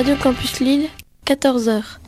Radio Campus Lille, 14h.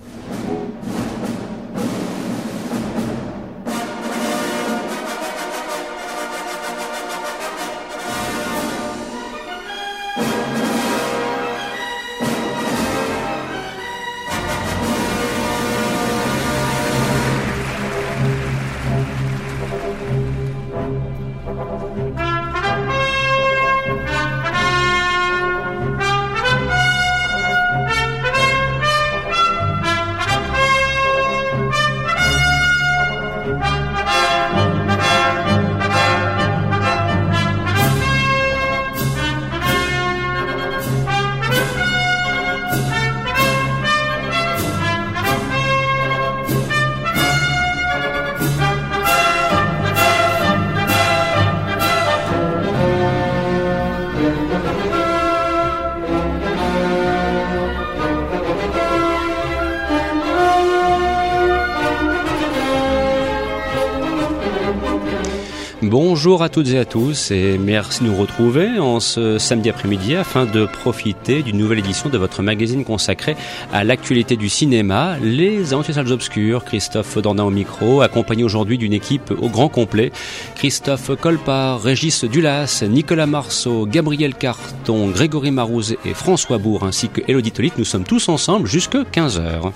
Bonjour à toutes et à tous et merci de nous retrouver en ce samedi après-midi afin de profiter d'une nouvelle édition de votre magazine consacré à l'actualité du cinéma, Les Aventures Salles Obscures. Christophe Dornin au micro, accompagné aujourd'hui d'une équipe au grand complet. Christophe Colpart, Régis Dulas, Nicolas Marceau, Gabriel Carton, Grégory Marouz et François Bourg ainsi que Elodie Tolit. Nous sommes tous ensemble jusque 15h.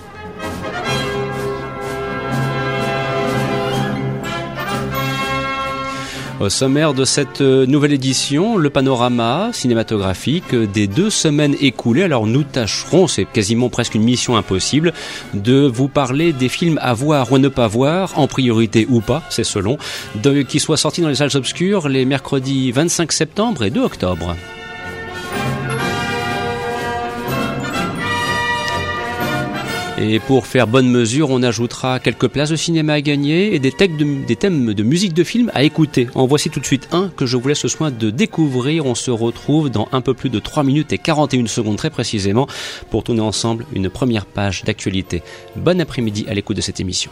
Au sommaire de cette euh, nouvelle édition, le panorama cinématographique des deux semaines écoulées. Alors nous tâcherons, c'est quasiment presque une mission impossible, de vous parler des films à voir ou à ne pas voir, en priorité ou pas, c'est selon, qui soient sortis dans les salles obscures les mercredis 25 septembre et 2 octobre. Et pour faire bonne mesure, on ajoutera quelques places de cinéma à gagner et des, de, des, thèmes de musique de film à écouter. En voici tout de suite un que je vous laisse le soin de découvrir. On se retrouve dans un peu plus de 3 minutes et 41 secondes très précisément pour tourner ensemble une première page d'actualité. Bon après-midi à l'écoute de cette émission.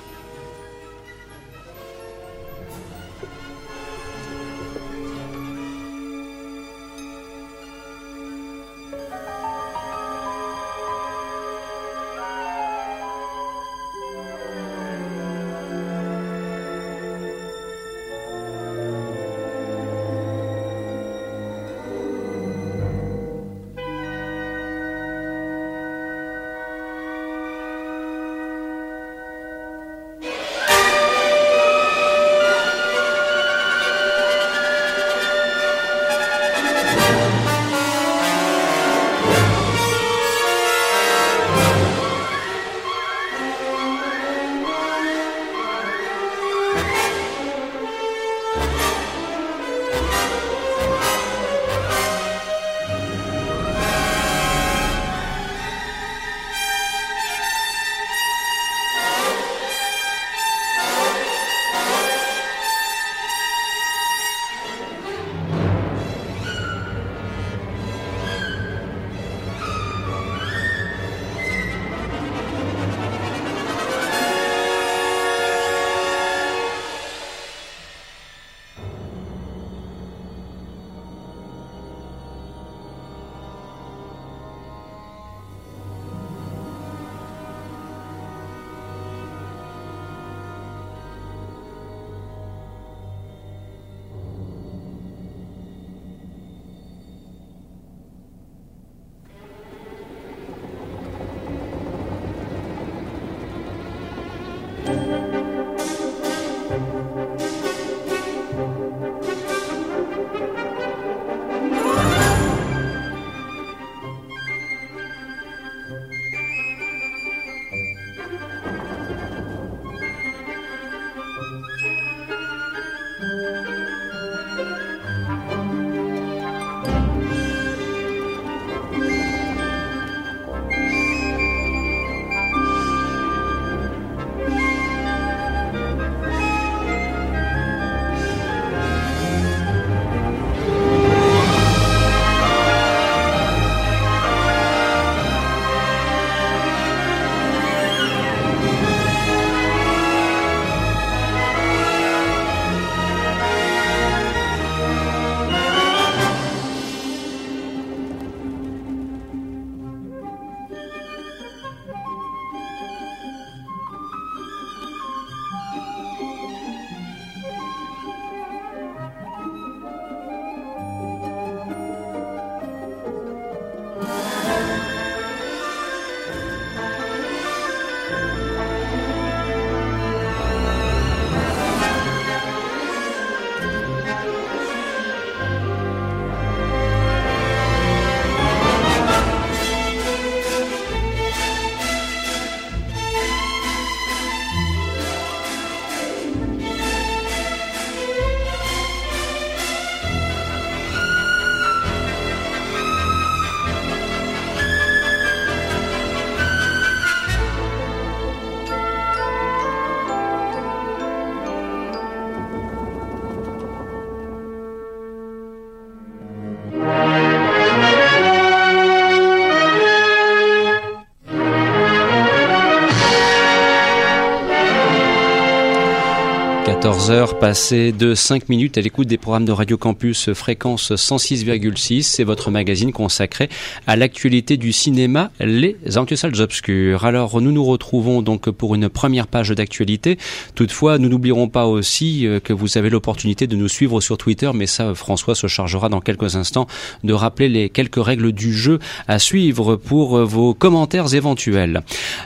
14h, passé de 5 minutes à l'écoute des programmes de Radio Campus fréquence 106,6. C'est votre magazine consacré à l'actualité du cinéma, les salles obscures. Alors, nous nous retrouvons donc pour une première page d'actualité. Toutefois, nous n'oublierons pas aussi euh, que vous avez l'opportunité de nous suivre sur Twitter, mais ça, François se chargera dans quelques instants de rappeler les quelques règles du jeu à suivre pour euh, vos commentaires éventuels.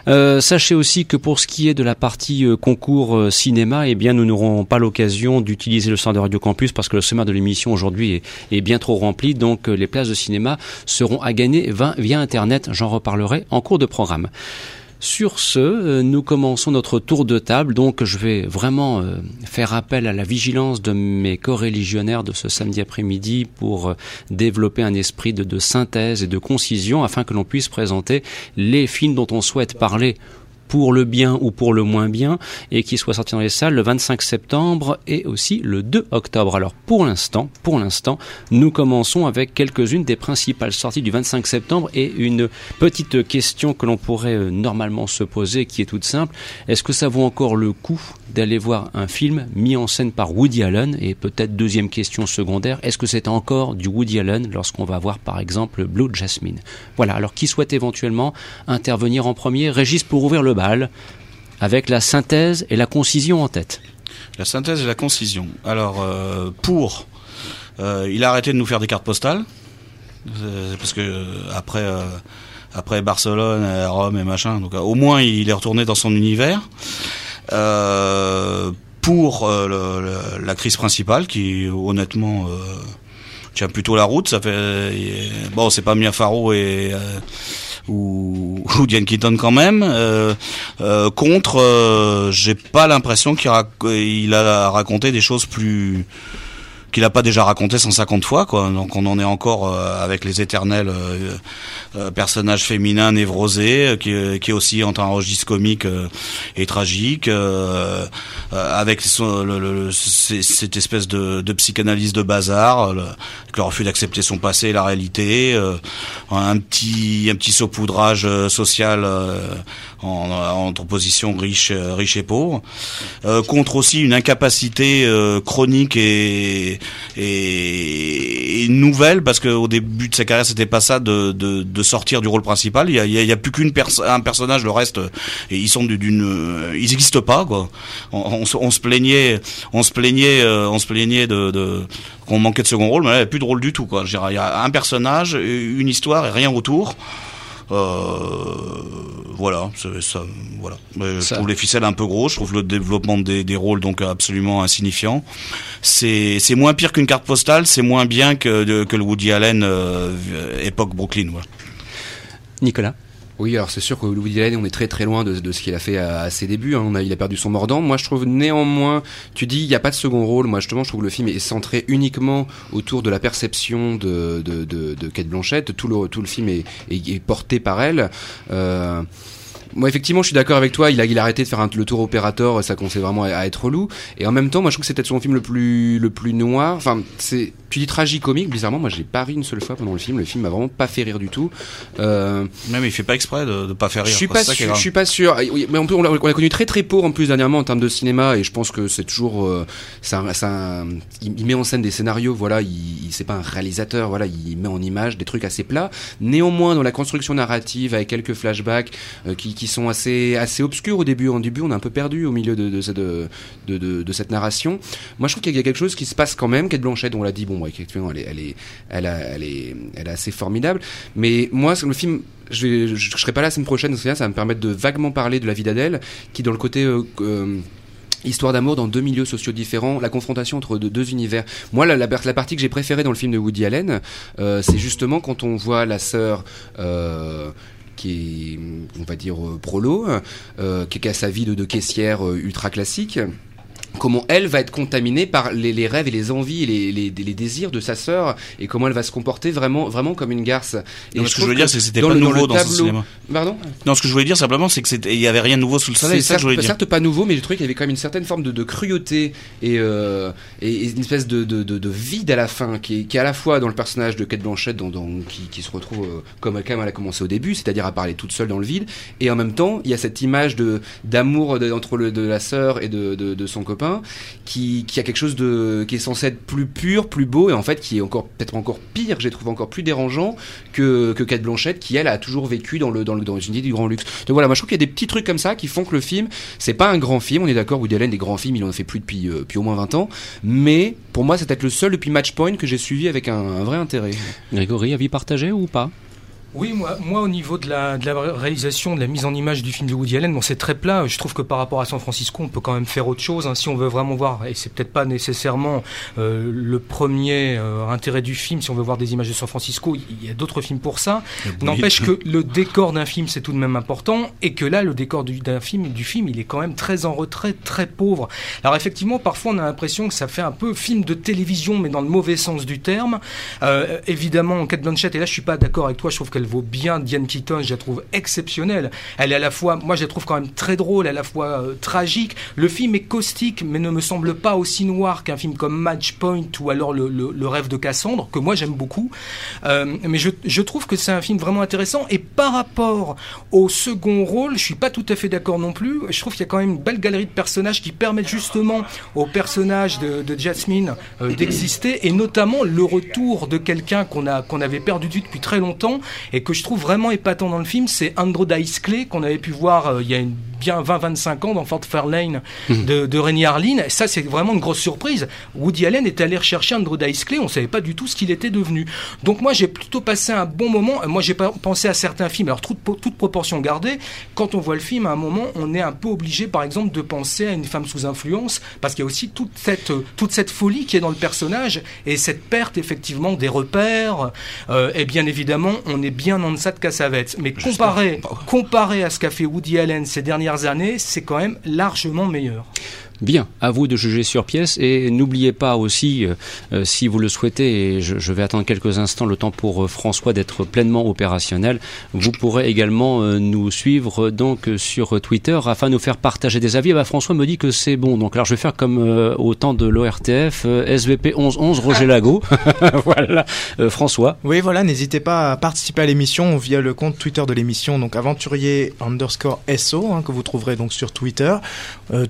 Euh, sachez aussi que pour ce qui est de la partie concours cinéma, eh bien, nous n'aurons pas l'occasion d'utiliser le centre de Radio Campus parce que le sommaire de l'émission aujourd'hui est, bien trop rempli. Donc euh, les places de cinéma seront à gagner via Internet. J'en reparlerai en cours de programme. Sur ce, euh, nous commençons notre tour de table. Donc, je vais vraiment euh, faire appel à la vigilance de mes co-religionnaires de ce samedi après-midi pour développer un esprit de synthèse et de concision afin que l'on puisse présenter les films dont on souhaite parler pour le bien ou pour le moins bien et qui soit sorti dans les salles le 25 septembre et aussi le 2 octobre. Alors pour l'instant, pour l'instant, nous commençons avec quelques-unes des principales sorties du 25 septembre et une petite question que l'on pourrait euh, normalement se poser qui est toute simple. Est-ce que ça vaut encore le coup d'aller voir un film mis en scène par Woody Allen? Et peut-être deuxième question secondaire, est-ce que c'est encore du Woody Allen lorsqu'on va voir par exemple Blue Jasmine? Voilà, alors qui souhaite éventuellement intervenir en premier? Régis pour ouvrir le avec la synthèse et la concision en tête. La synthèse et la concision. Alors, euh, pour, euh, il a arrêté de nous faire des cartes postales, euh, parce que après, après Barcelone, Rome et machin, donc au moins il est retourné dans son univers. pour la crise principale, qui honnêtement tient plutôt la route, ça fait bon, c'est pas Mia Farrow et ou, ou Diane Keaton quand même. Euh, euh, contre, euh, j'ai pas l'impression qu'il il a raconté des choses plus qu'il n'a pas déjà raconté 150 fois quoi. Donc on en est encore euh, avec les éternels euh, euh, personnages féminins névrosés qui, qui aussi entre un registre comique et tragique avec le, cette espèce de, de, psychanalyse de bazar le, le refus d'accepter son passé et la réalité un petit un petit saupoudrage social en, entre position riche riche et pauvre contre aussi une incapacité chronique et et, nouvelle parce qu'au début de sa carrière c'était pas ça de, de, de, sortir du rôle principal. Il y a, il a plus qu'une un personnage, le reste et ils sont d'une, ils n'existent pas quoi. On, on, se plaignait, on se plaignait, euh, on se plaignait de, de qu'on manquait de second rôle, mais là, il n'y a plus de rôle du tout quoi. il y a un personnage, une histoire et rien autour. Euh, voilà, ça, voilà. Je trouve les ficelles un peu gros. Je trouve le développement des, des rôles donc absolument insignifiant. C'est c'est moins pire qu'une carte postale. C'est moins bien que que le Woody Allen euh, époque Brooklyn. Voilà. Nicolas. Oui, alors c'est sûr que Louis Allen, on est très très loin de, de ce qu'il a fait à, ses débuts. Hein. Il a perdu son mordant. Moi, je trouve néanmoins, tu dis, il n'y a pas de second rôle. Moi, justement, je trouve que le film est centré uniquement autour de la perception de, de, de, de Kate Blanchett. Tout le, tout le film est, est, porté par elle. Euh, moi, effectivement, je suis d'accord avec toi. Il a, il a arrêté de faire un, le tour opérateur. Ça commençait vraiment à, être relou. Et en même temps, moi, je trouve que c'est peut-être son film le plus, le plus noir. Enfin, c'est, tu dis tragique-comique. Bizarrement, moi, j'ai pas ri une seule fois pendant le film. Le film m'a vraiment pas fait rire du tout. Euh... Même il fait pas exprès de, de pas faire rire. Je suis pas sûr. Je suis pas sûr. Mais on, on l'a connu très très pauvre en plus dernièrement en termes de cinéma. Et je pense que c'est toujours, euh, ça, ça, il, met en scène des scénarios. Voilà, il, c'est pas un réalisateur. Voilà, il met en image des trucs assez plats. Néanmoins, dans la construction narrative, avec quelques flashbacks euh, qui qui sont assez, assez obscurs au début. En début, on est un peu perdu au milieu de, cette narration. Moi, je trouve qu'il y a quelque chose qui se passe quand même. Kate Blanchett, on l'a dit, bon, effectivement, elle est, elle est, elle, est, elle est assez formidable. Mais moi, le film, je, vais, je, serai pas là la semaine prochaine, ça va me permettre de vaguement parler de la vie d'Adèle, qui dans le côté euh, euh, Histoire d'amour dans deux milieux sociaux différents, la confrontation entre deux, univers. Moi, la, partie que j'ai préférée dans le film de Woody Allen, euh, c'est justement quand on voit la sœur qui est, on va dire, euh, prolo, euh, qui a sa vie de, caissière euh, ultra classique comment elle va être contaminée par les, rêves et les envies et les, désirs de sa sœur et comment elle va se comporter vraiment vraiment comme une garce. Et ce que je veux dire c'est que c'était pas nouveau dans, ce cinéma. Pardon? Non, ce que je voulais dire simplement c'est que il y avait rien de nouveau sous le soleil, c'est ça que je Certes pas nouveau mais je trouvais qu'il y avait quand même une certaine forme de, cruauté et, euh, et, une espèce de, de, vide à la fin qui est, qui est à la fois dans le personnage de Kate Blanchett qui, qui, se retrouve euh, comme elle a commencé au début, c'est-à-dire à parler toute seule dans le vide et en même temps, il y a cette image de d'amour entre le, de la sœur et de, de, son copain qui, a quelque chose de qui est censé être plus pur, plus beau, et en fait qui est encore peut-être encore pire, j'ai trouvé encore plus dérangeant que que Kate Blanchett, qui elle a toujours vécu dans le dans le dans une du grand luxe. Donc voilà, moi je trouve qu'il y a des petits trucs comme ça qui font que le film, c'est pas un grand film. On est d'accord, Woody Allen des grands films, il en a fait plus depuis euh, au moins 20 ans, mais pour moi c'est peut-être le seul depuis Match Point que j'ai suivi avec un, un vrai intérêt. Grégory, avis partagé ou pas? Oui, moi, moi au niveau de la, de la réalisation, de la mise en image du film de Woody Allen, bon, c'est très plat. Je trouve que par rapport à San Francisco, on peut quand même faire autre chose. Hein, si on veut vraiment voir, et c'est peut-être pas nécessairement euh, le premier euh, intérêt du film, si on veut voir des images de San Francisco, il y a d'autres films pour ça. N'empêche que le décor d'un film, c'est tout de même important, et que là, le décor d'un film, du film, il est quand même très en retrait, très pauvre. Alors effectivement, parfois, on a l'impression que ça fait un peu film de télévision, mais dans le mauvais sens du terme. Euh, évidemment, Kate Blanchett, et là, je suis pas d'accord avec toi, je trouve que elle vaut bien Diane Keaton, je la trouve exceptionnelle. Elle est à la fois, moi je la trouve quand même très drôle, à la fois euh, tragique. Le film est caustique, mais ne me semble pas aussi noir qu'un film comme Match Point ou alors le, le, rêve de Cassandre, que moi j'aime beaucoup. Euh, mais je, je, trouve que c'est un film vraiment intéressant. Et par rapport au second rôle, je suis pas tout à fait d'accord non plus. Je trouve qu'il y a quand même une belle galerie de personnages qui permettent justement au personnage de, Jasmine euh, d'exister, et notamment le retour de quelqu'un qu'on a qu'on avait perdu depuis très longtemps et que je trouve vraiment épatant dans le film, c'est Andrew Dice Clay qu'on avait pu voir euh, il y a une, bien 20-25 ans dans Fort Fairlane mhm. de, de Rennie Harlin. Et ça, c'est vraiment une grosse surprise. Woody Allen est allé rechercher Andrew Dice Clay, on savait pas du tout ce qu'il était devenu. Donc moi, j'ai plutôt passé un bon moment. Moi, j'ai pas pensé à certains films. Alors toute, toute proportion gardée, quand on voit le film, à un moment, on est un peu obligé, par exemple, de penser à une femme sous influence, parce qu'il y a aussi toute cette toute cette folie qui est dans le personnage et cette perte effectivement des repères. Euh, et bien évidemment, on est bien en deçà de Cassavetes. Mais comparé, comparé à ce qu'a fait Woody Allen ces dernières années, c'est quand même largement meilleur. Bien, à vous de juger sur pièce et n'oubliez pas aussi, euh, euh, si vous le souhaitez, et je, vais attendre quelques instants le temps pour euh, François d'être pleinement opérationnel, vous pourrez également nous suivre donc sur Twitter afin de nous faire partager des avis. bah, François me dit que c'est bon, donc alors je vais faire comme au temps de l'ORTF, SVP 1111 Roger Lago. voilà, François. Oui, voilà, n'hésitez pas à participer à l'émission via le compte Twitter de l'émission, donc aventurier underscore SO, hein, que vous trouverez donc sur Twitter.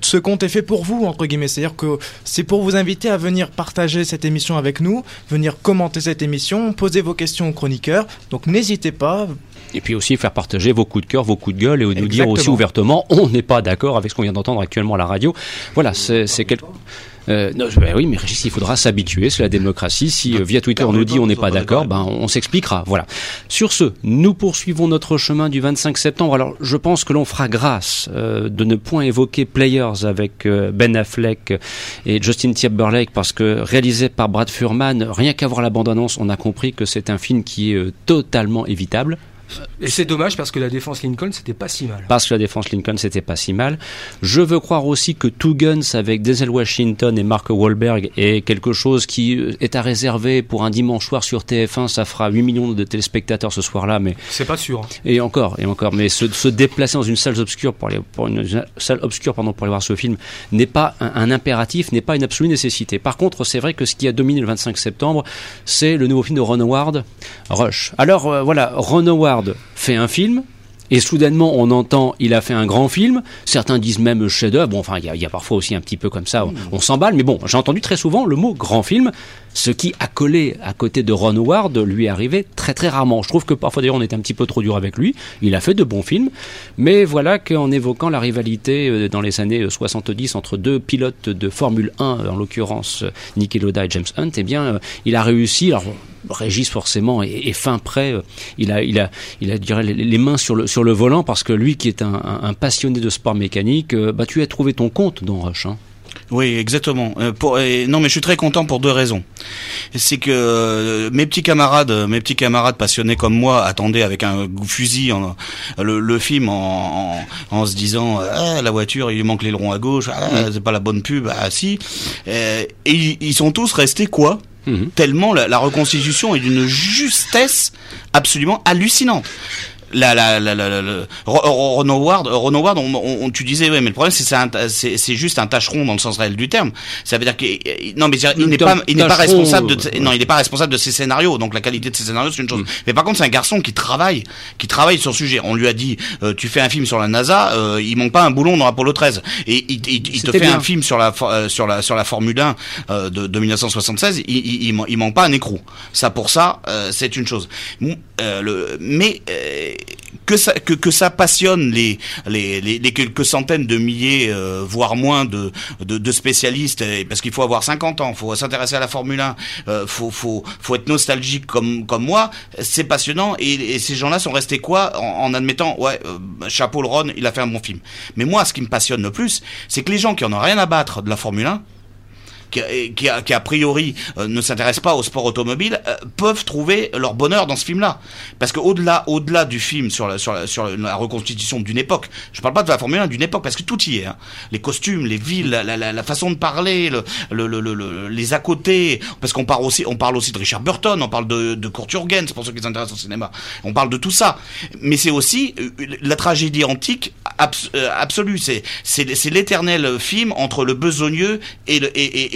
ce compte est fait pour vous, entre guillemets. C'est-à-dire que c'est pour vous inviter à venir partager cette émission avec nous, venir commenter cette émission, poser vos questions aux chroniqueurs. Donc n'hésitez pas. Et puis aussi faire partager vos coups de cœur, vos coups de gueule et nous dire aussi ouvertement, on n'est pas d'accord avec ce qu'on vient d'entendre actuellement à la radio. Voilà, c'est quelque... Euh, non, ben oui, mais Régis, il faudra s'habituer, c'est la démocratie. Si euh, via Twitter on nous dit on n'est pas d'accord, ben on s'expliquera. Voilà. Sur ce, nous poursuivons notre chemin du 25 septembre. Alors, je pense que l'on fera grâce euh, de ne point évoquer Players avec euh, Ben Affleck et Justin Timberlake parce que réalisé par Brad Furman, rien qu'à voir la bande-annonce, on a compris que c'est un film qui est totalement évitable. Et c'est dommage parce que la défense Lincoln, c'était pas si mal. Parce que la défense Lincoln, c'était pas si mal. Je veux croire aussi que Two Guns avec Denzel Washington et Mark Wahlberg est quelque chose qui euh, est à réserver pour un dimanche soir sur TF1. Ça fera 8 millions de téléspectateurs ce soir-là, mais. C'est pas sûr. Et encore, et encore. Mais se, se déplacer dans une salle obscure pour, aller, pour une salle obscure, pardon, pour aller voir ce film n'est pas un, un impératif, n'est pas une absolue nécessité. Par contre, c'est vrai que ce qui a dominé le 25 septembre, c'est le nouveau film de Ron Howard, Rush. Alors, euh, voilà, Ron Howard fait un film, et soudainement, on entend, il a fait un grand film. Certains disent même chef-d'œuvre. Bon, enfin, il y, a parfois aussi un petit peu comme ça, on, s'emballe. Mais bon, j'ai entendu très souvent le mot grand film, ce qui, a collé à côté de Ron Howard, lui est arrivé très très rarement. Je trouve que parfois d'ailleurs on était un petit peu trop dur avec lui. Il a fait de bons films. Mais voilà qu'en évoquant la rivalité euh, dans les années 70 entre deux pilotes de Formule 1, en l'occurrence Niki Loda et James Hunt, eh bien, euh, il a réussi. Alors, Régis forcément est, fin prêt. Il a, il a, il a, dirais, les mains sur le sur le volant parce que lui qui est un, passionné de sport mécanique, euh, bah tu as trouvé ton compte dans Rush. Hein. Oui, exactement. Euh, pour, non, mais je suis très content pour deux raisons. C'est que euh, mes petits camarades, mes petits camarades passionnés comme moi, attendaient avec un fusil en, le, film en, en, se disant ah, la voiture, il lui manque l'aileron à gauche, ah, c'est pas la bonne pub, ah si. et ils sont tous restés quoi? Tellement la, reconstitution est d'une justesse absolument hallucinante. La, la, la, la, Ro- Ron Howard, Ron Howard, on, on- tu disais, ouais, mais le problème, c'est c'est c'est c'est juste un tâcheron dans le sens réel du terme. Ça veut dire que non, mais il n'est pas, il n'est pas responsable de, euh, non, il n'est pas responsable de ses scénarios. Donc la qualité de ses scénarios, c'est une chose. Mais par contre, c'est un garçon qui travaille, qui travaille sur le sujet. On lui a dit, euh, tu fais un film sur la NASA, euh, il manque pas un boulon dans Apollo 13. Et il, te fait un film sur la euh, sur la sur la Formule 1 euh, de, de 1976. Il, il, il, man- il manque pas un écrou. Ça pour ça, euh, c'est une chose. Euh, le, mais euh, que ça que, ça passionne les les, les, quelques centaines de milliers euh, voire moins de de, spécialistes parce qu'il faut avoir 50 ans, faut s'intéresser à la Formule 1, euh, faut faut faut être nostalgique comme comme moi, c'est passionnant et, ces gens-là sont restés quoi en, en admettant ouais euh, chapeau le Ron, il a fait un bon film. Mais moi ce qui me passionne le plus, c'est que les gens qui en ont rien à battre de la Formule 1 qui, qui, a, priori euh, ne s'intéressent pas au sport automobile euh, peuvent trouver leur bonheur dans ce film-là. Parce que au-delà du film sur la, sur la, sur la reconstitution d'une époque je parle pas de la Formule 1 d'une époque parce que tout y est hein. les costumes les villes la, façon de parler le, le, le, le- le- les à côté parce qu'on parle aussi on parle aussi de Richard Burton on parle de, de Kurt Jürgens pour ceux qui s'intéressent au cinéma. On parle de tout ça. Mais c'est aussi euh, la tragédie antique abs- euh, absolue. C'est c'est l'éternel film entre le besogneux et le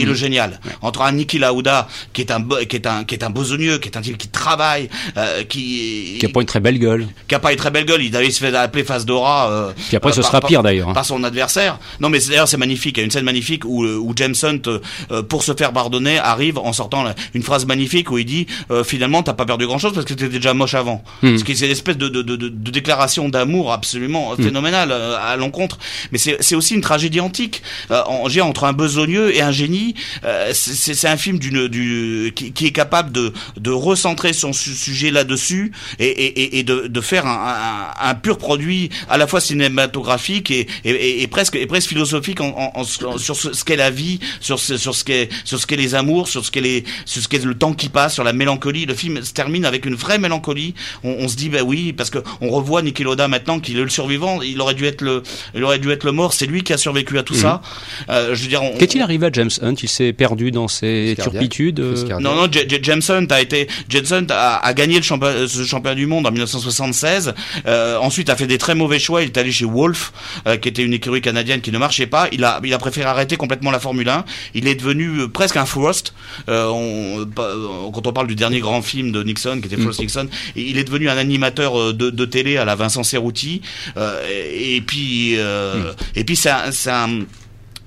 le génial. Entre un Niki Lauda qui est un qui est un qui est un besogneux qui est un type qui travaille euh, qui Qui a pas une très belle gueule. qui a pas une très belle gueule. Il avait se fait appeler face d'Ora euh, Puis après, euh, ce par- sera par- pire, d'ailleurs, hein. par son adversaire. Non mais d'ailleurs c'est magnifique. Il y a une scène magnifique où euh, où James Hunt euh, euh, pour se faire pardonner arrive en sortant une phrase magnifique où il dit euh, finalement t'as pas perdu grand chose parce que t'étais déjà moche avant. Hmm. ce qui c'est une espèce de, de, de, de- déclaration d'amour absolument phénoménale euh, à l'encontre. Mais c'est c'est aussi une tragédie antique euh, en, j'ai entre un besogneux et un génie euh, c'est- un film d'une du qui, qui est capable de de recentrer son su- sujet là-dessus et, et, et- et de, de faire un, un, un pur produit à la fois cinématographique et, presque et presque philosophique en, en- en- sur ce, ce qu'est la vie sur ce, sur ce qu'est sur ce qu'est les amours sur ce qu'est les sur ce qu'est le temps qui passe sur la mélancolie. Le film se termine avec une vraie mélancolie. On, on se dit bah oui parce que on revoit Niki Lauda maintenant qu'il est le survivant. Il aurait dû être le il aurait dû être le mort. C'est lui qui a survécu à tout ça. Euh, je veux dire on- Qu'est-il arrivé à James Hunt Il s'est perdu dans ses turpitudes. euh, non, non, J- J- James Hunt a été, James Hunt a, a gagné le championnat, ce championnat du monde en 1976. Euh, ensuite, a fait des très mauvais choix. Il est allé chez Wolf, euh, qui était une écurie canadienne qui ne marchait pas. Il a, il a préféré arrêter complètement la Formule 1. Il est devenu euh, presque un Frost. Euh, on, euh, quand on parle du dernier grand film de Nixon, qui était Frost Nixon, et il est devenu un animateur euh, de, de télé à la Vincent Cerruti. Euh, et, et puis, euh, et puis c'est un,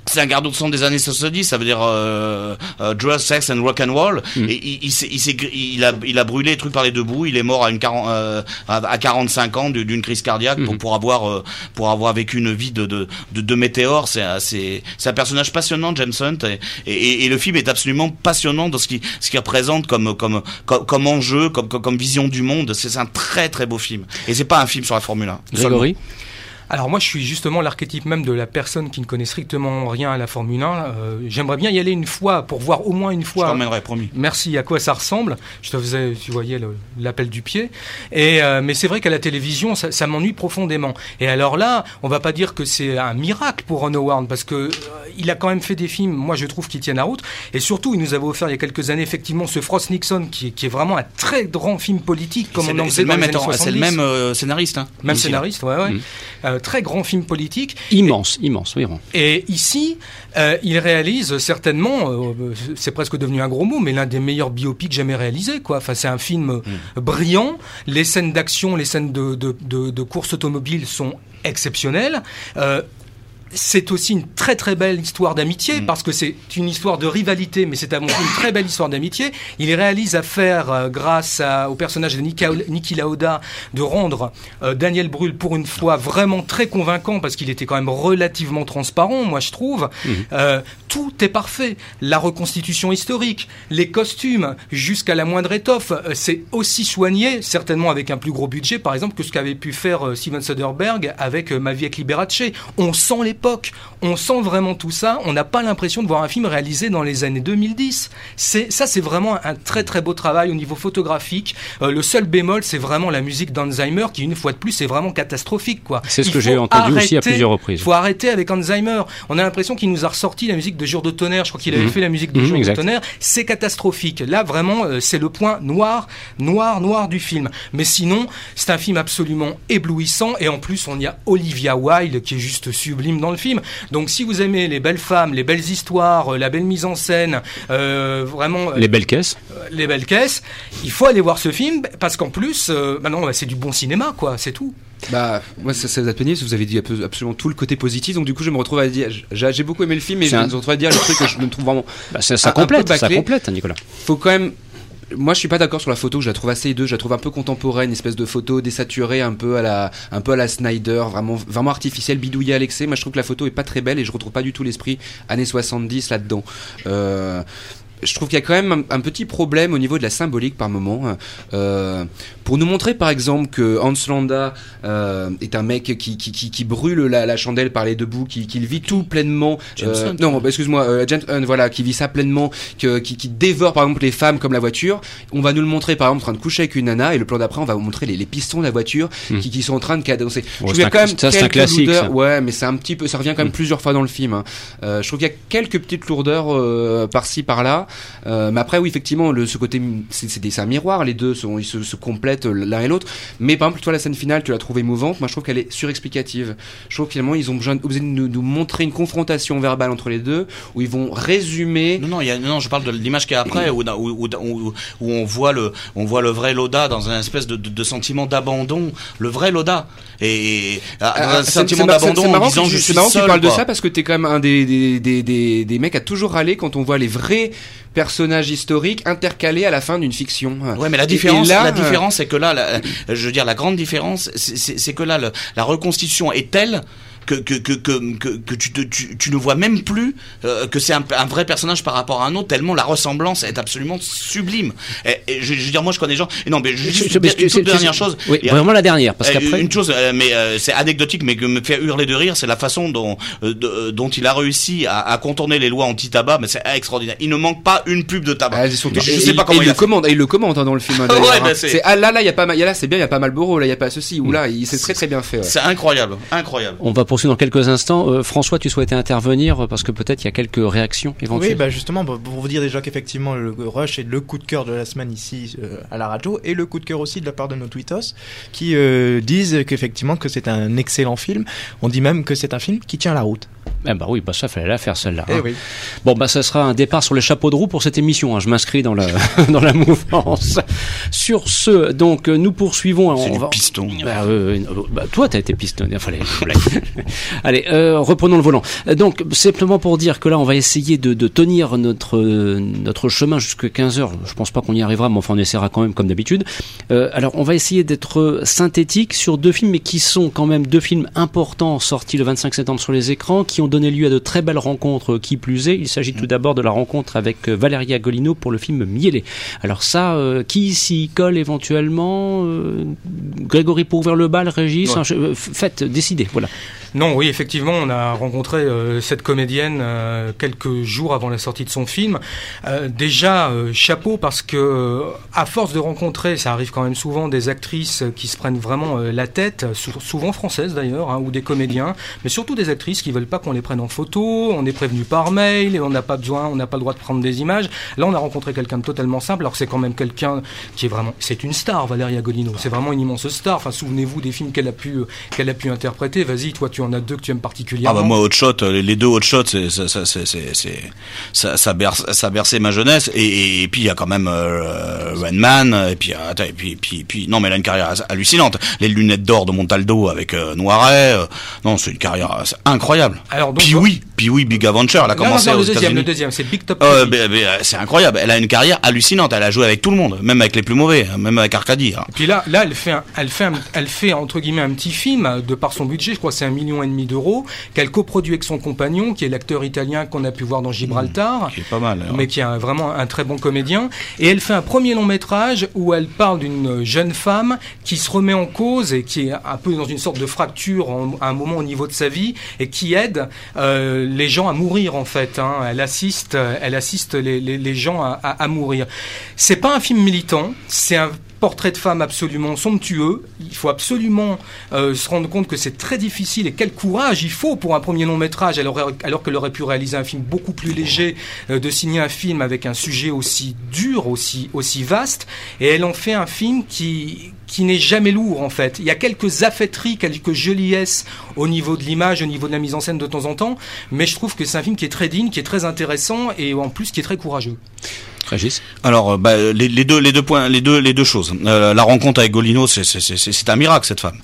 c'est un garde de sang des années 70, ça veut dire euh, euh, drugs, sex and rock and roll. Et il, il, il, a, il a brûlé les trucs par les deux bouts. Il est mort à une 40, euh, à à 45 ans du- d'une crise cardiaque pour, pour avoir euh, pour avoir vécu une vie de de, de, de météore. C'est un- c'est un personnage passionnant, James Hunt, et, et, et le film est absolument passionnant dans ce qui ce qu'il représente comme comme comme, comme enjeu, comme, comme vision du monde. C'est un très très beau film. Et c'est pas un film sur la Formule 1. Grégory? Alors moi, je suis justement l'archétype même de la personne qui ne connaît strictement rien à la Formule 1. Euh, J'aimerais bien y aller une fois pour voir au moins une Je fois. t'emmènerai, promis. Merci. À quoi ça ressemble Je te faisais, tu voyais l'appel du pied. Et euh, mais c'est vrai qu'à la télévision, ça, ça m'ennuie profondément. Et alors là, on va pas dire que c'est un miracle pour Ron Howard parce que euh, il a quand même fait des films. Moi, je trouve qui tiennent la route. Et surtout, il nous avait offert il y a quelques années effectivement ce Frost Nixon qui, est- qui est vraiment un très grand film politique comme on le- en faisait le dans même, les années c'est le 70. même scénariste. Hein, Même scénariste, ouais, ouais. Mm. Euh, très grand film politique. Immense, immense, oui. Et ici, euh, il réalise certainement, euh, c'est presque devenu un gros mot, mais l'un des meilleurs biopics jamais réalisés. Quoi. Enfin, c'est un film euh, brillant. Les scènes d'action, les scènes de, de, de, de course automobile sont exceptionnelles. Euh, c'est aussi une très très belle histoire d'amitié parce que c'est une histoire de rivalité, mais c'est avant tout une très belle histoire d'amitié. Il réalise à faire, euh, grâce à- au personnage de Nika- Niki Lauda, de rendre euh, Daniel Brühl pour une fois vraiment très convaincant parce qu'il était quand même relativement transparent, moi je trouve. Euh, tout est parfait. La reconstitution historique, les costumes, jusqu'à la moindre étoffe, euh, c'est aussi soigné, certainement avec un plus gros budget, par exemple, que ce qu'avait pu faire euh, Steven Soderbergh avec euh, Ma vie avec Liberace. On sent l'époque, on sent vraiment tout ça. On n'a pas l'impression de voir un film réalisé dans les années 2010. C'est ça, c'est vraiment un très très beau travail au niveau photographique. Euh, le seul bémol, c'est vraiment la musique d'Alzheimer, qui une fois de plus est vraiment catastrophique, quoi. C'est ce Il que j'ai entendu aussi à plusieurs reprises. faut arrêter avec Alzheimer. On a l'impression qu'il nous a ressorti la musique de de Jour de tonnerre. Je crois qu'il avait Mhm. fait la musique de Mhm, Jour exact. de tonnerre. C'est catastrophique. Là, vraiment, euh, c'est le point noir, noir, noir du film. Mais sinon, c'est un film absolument éblouissant. Et en plus, on y a Olivia Wilde qui est juste sublime dans le film. Donc, si vous aimez les belles femmes, les belles histoires, euh, la belle mise en scène, euh, vraiment Les belles caisses. les belles caisses, il faut aller voir ce film parce qu'en plus, bah non, bah, c'est du bon cinéma, quoi. C'est tout. Bah, moi, ça, ça vous a que vous avez dit absolument tout le côté positif. Donc, du coup, je me retrouve à dire, j'ai beaucoup aimé le film, mais je un- me retrouve à dire le truc que je me trouve vraiment. Bah, ça, ça Un- complète, ça complète, Nicolas. Faut quand même. Moi, je suis pas d'accord sur la photo. Je la trouve assez hideuse. Je la trouve un peu contemporaine, une espèce de photo désaturée, un peu à la, un peu à la Snyder, vraiment, vraiment artificielle, bidouillée à l'excès. Moi, je trouve que la photo est pas très belle et je retrouve pas du tout l'esprit années 70 là-dedans. Euh, je trouve qu'il y a quand même un, un petit problème au niveau de la symbolique par moment. Euh, pour nous montrer par exemple que Hans Landa euh, est un mec qui, qui, qui, qui brûle la, la chandelle par les deux bouts, qui, qui vit tout pleinement. Euh, non, bah, excuse-moi, euh, James Hunt, voilà, qui vit ça pleinement, que, qui, qui dévore par exemple les femmes comme la voiture. On va nous le montrer par exemple en train de coucher avec une nana et le plan d'après on va vous montrer les, les pistons de la voiture Hmm. qui, qui sont en train de cadencer. je trouve qu'il y a quand même ça, un quelques classique, lourdeurs. ça. Ouais, mais c'est un petit peu, ça revient quand même Hmm. plusieurs fois dans le film. hein. Euh, je trouve qu'il y a quelques petites lourdeurs euh, par-ci par-là. Euh, mais après, oui, effectivement, le, ce côté, c'est un miroir. Les deux sont, ils se, se complètent l'un et l'autre. Mais par exemple, toi, la scène finale, tu la trouves émouvante. Moi, je trouve qu'elle est surexplicative. Je trouve que finalement, ils ont besoin, besoin de nous, nous montrer une confrontation verbale entre les deux, où ils vont résumer. Non, non, il y a, non, je parle de l'image qui est après, où, où, où, où- on voit le, on voit le vrai Loda dans un espèce de, de, de sentiment d'abandon, le vrai Loda, et ah, dans Ah, un sentiment d'abandon en disant je suis C'est marrant que tu parles de ça parce que t'es quand même un des, des, des, des, des mecs à toujours râler quand on voit les vrais personnages historiques intercalés à la fin d'une fiction. Ouais, mais la différence, là, la euh, différence, c'est que là, la- je veux dire, la grande différence, c'est- que là, le- la reconstitution est telle que que que que, que, que tu, te- tu tu ne vois même plus euh, que c'est un, un vrai personnage par rapport à un autre tellement la ressemblance est absolument sublime. Et, et je, je veux dire, moi, je connais des gens. Et non, mais juste Je- une, je- toute dernière chose. Oui, Et- vraiment la dernière, parce euh, qu'après. une chose, euh, mais euh, c'est anecdotique, mais que me fait hurler de rire, c'est la façon dont euh, de- euh, dont il a réussi à, à contourner les lois anti-tabac. Mais c'est extraordinaire. Il ne manque pas une pub de tabac. Ah, je, et- sais pas comment et il le commande, il le commente hein, dans le film. hein, Ouais, bah, hein. c'est- c'est ah là là, il y a pas mal, il y a là c'est bien, il y a pas mal Boro, là il y a pas ceci ou là, il- c'est très très bien fait. ouais. C'est incroyable, incroyable. On va poursuivre dans quelques instants. Euh, François, tu souhaitais intervenir parce que peut-être il y a quelques réactions éventuelles. Oui, bah justement, pour vous dire déjà qu'effectivement, le Rush est le coup de cœur de la semaine ici euh, à la radio, et le coup de cœur aussi de la part de nos tweetos, qui euh, disent qu'effectivement que c'est un excellent film. On dit même que c'est un film qui tient la route. Eh bah oui, bah ça fallait la faire celle-là. Eh hein. oui. Bon bah ça sera un départ sur les chapeaux de roue pour cette émission. hein. Je m'inscris dans la dans la mouvance. Sur ce, donc nous poursuivons. C'est On du va- piston. Bah, euh, bah, toi, t'as été pistonné. Enfin, voilà. Allez, euh, reprenons le volant. Donc, simplement pour dire que là, on va essayer de, de tenir notre notre chemin jusqu'à 15 heures. Je pense pas qu'on y arrivera, mais enfin, on essaiera quand même comme d'habitude. Euh, alors, on va essayer d'être synthétique sur deux films, mais qui sont quand même deux films importants sortis le 25 septembre sur les écrans, qui ont donné lieu à de très belles rencontres. Qui plus est, il s'agit tout d'abord de la rencontre avec euh, Valeria Golino pour le film Mielé. Alors ça, euh, qui s'y colle éventuellement euh, Grégory pour ouvrir le bal, Régis Ouais. hein, euh, Faites, décidez, voilà. Non, oui, effectivement, on a rencontré euh, cette comédienne euh, quelques jours avant la sortie de son film. Euh, déjà, chapeau parce que, à force de rencontrer, ça arrive quand même souvent des actrices qui se prennent vraiment la tête, sou- souvent françaises d'ailleurs, hein, ou des comédiens, mais surtout des actrices qui veulent pas qu'on les prenne en photo. On est prévenu par mail et on n'a pas besoin, on n'a pas le droit de prendre des images. Là, on a rencontré quelqu'un de totalement simple. Alors c'est quand même quelqu'un qui est vraiment, c'est une star, Valéria Golino. C'est vraiment une immense star. Enfin, souvenez-vous des films qu'elle a pu, qu'elle a pu interpréter. Vas-y, toi, tu en as deux que tu aimes Ah particulièrement. bah moi Hot Shot, les, deux Hot Shot, c'est ça, ça, berce, ça bercé ma jeunesse. Et, et, et puis il y a quand même euh, Rain Man. Et puis attends, et puis, puis, puis non mais elle a une carrière hallucinante. Les lunettes d'or de Montaldo avec euh, Noiret. euh, non, c'est une carrière incroyable. Alors donc, Puis oui, puis oui, Big Adventure. Elle a Non, non, commencé non, aux le deuxième, le deuxième, c'est Big Top. Euh, euh, c'est incroyable. Elle a une carrière hallucinante. Elle a joué avec tout le monde, même avec les plus mauvais, hein, même avec Arcadie. hein. Et puis là, là, elle fait, un- elle fait, un- elle fait entre guillemets un petit film euh, de par son budget. Je crois que c'est un million et demi d'euros qu'elle coproduit avec son compagnon, qui est l'acteur italien qu'on a pu voir dans Gibraltar. Qui est pas mal. hein. mais qui est un- vraiment un très bon comédien. Et elle fait un premier long métrage où elle parle d'une jeune femme qui se remet en cause et qui est un peu dans une sorte de fracture en- à un moment au niveau de sa vie et qui aide euh, les gens à mourir en fait. hein. Elle assiste, elle assiste les, les- gens à, à- à mourir. C'est pas un film militant, c'est un portrait de femme absolument somptueux. Il faut absolument euh, se rendre compte que c'est très difficile et quel courage il faut pour un premier long métrage, alors, qu'elle aurait pu réaliser un film beaucoup plus léger, euh, de signer un film avec un sujet aussi dur, aussi, aussi vaste. Et elle en fait un film qui, qui n'est jamais lourd en fait. Il y a quelques affaîtries, quelques joliesses au niveau de l'image, au niveau de la mise en scène de temps en temps, mais je trouve que c'est un film qui est très digne, qui est très intéressant et en plus qui est très courageux. Alors, euh, bah, les, deux, les deux points, les deux, les deux choses. Euh, la rencontre avec Golino, c'est, un miracle cette femme.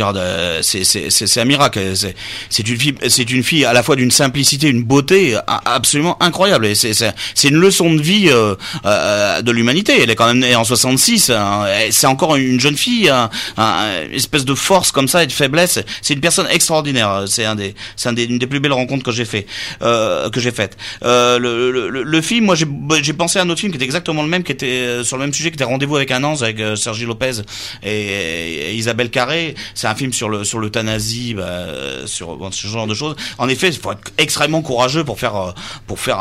Euh, c'est, un miracle. C'est, une fille, c'est une fille à la fois d'une simplicité, une beauté absolument incroyable. Et c'est, une leçon de vie euh, euh, de l'humanité. Elle est quand même née en 66. hein. C'est encore une jeune fille, un- une espèce de force comme ça et de faiblesse. C'est une personne extraordinaire. C'est un des, un une des plus belles rencontres que j'ai fait, euh, que j'ai faites. Euh, le, le, le, film, moi, j'ai, j'ai pensé à un autre film qui était exactement le même, qui était euh, sur le même sujet, qui était Rendez-vous avec un ange avec euh, Sergi Lopez et, Isabelle Carré. C'est un film sur le sur l'euthanasie, bah, euh, sur ce genre de choses. En effet, il faut être extrêmement courageux pour faire pour faire.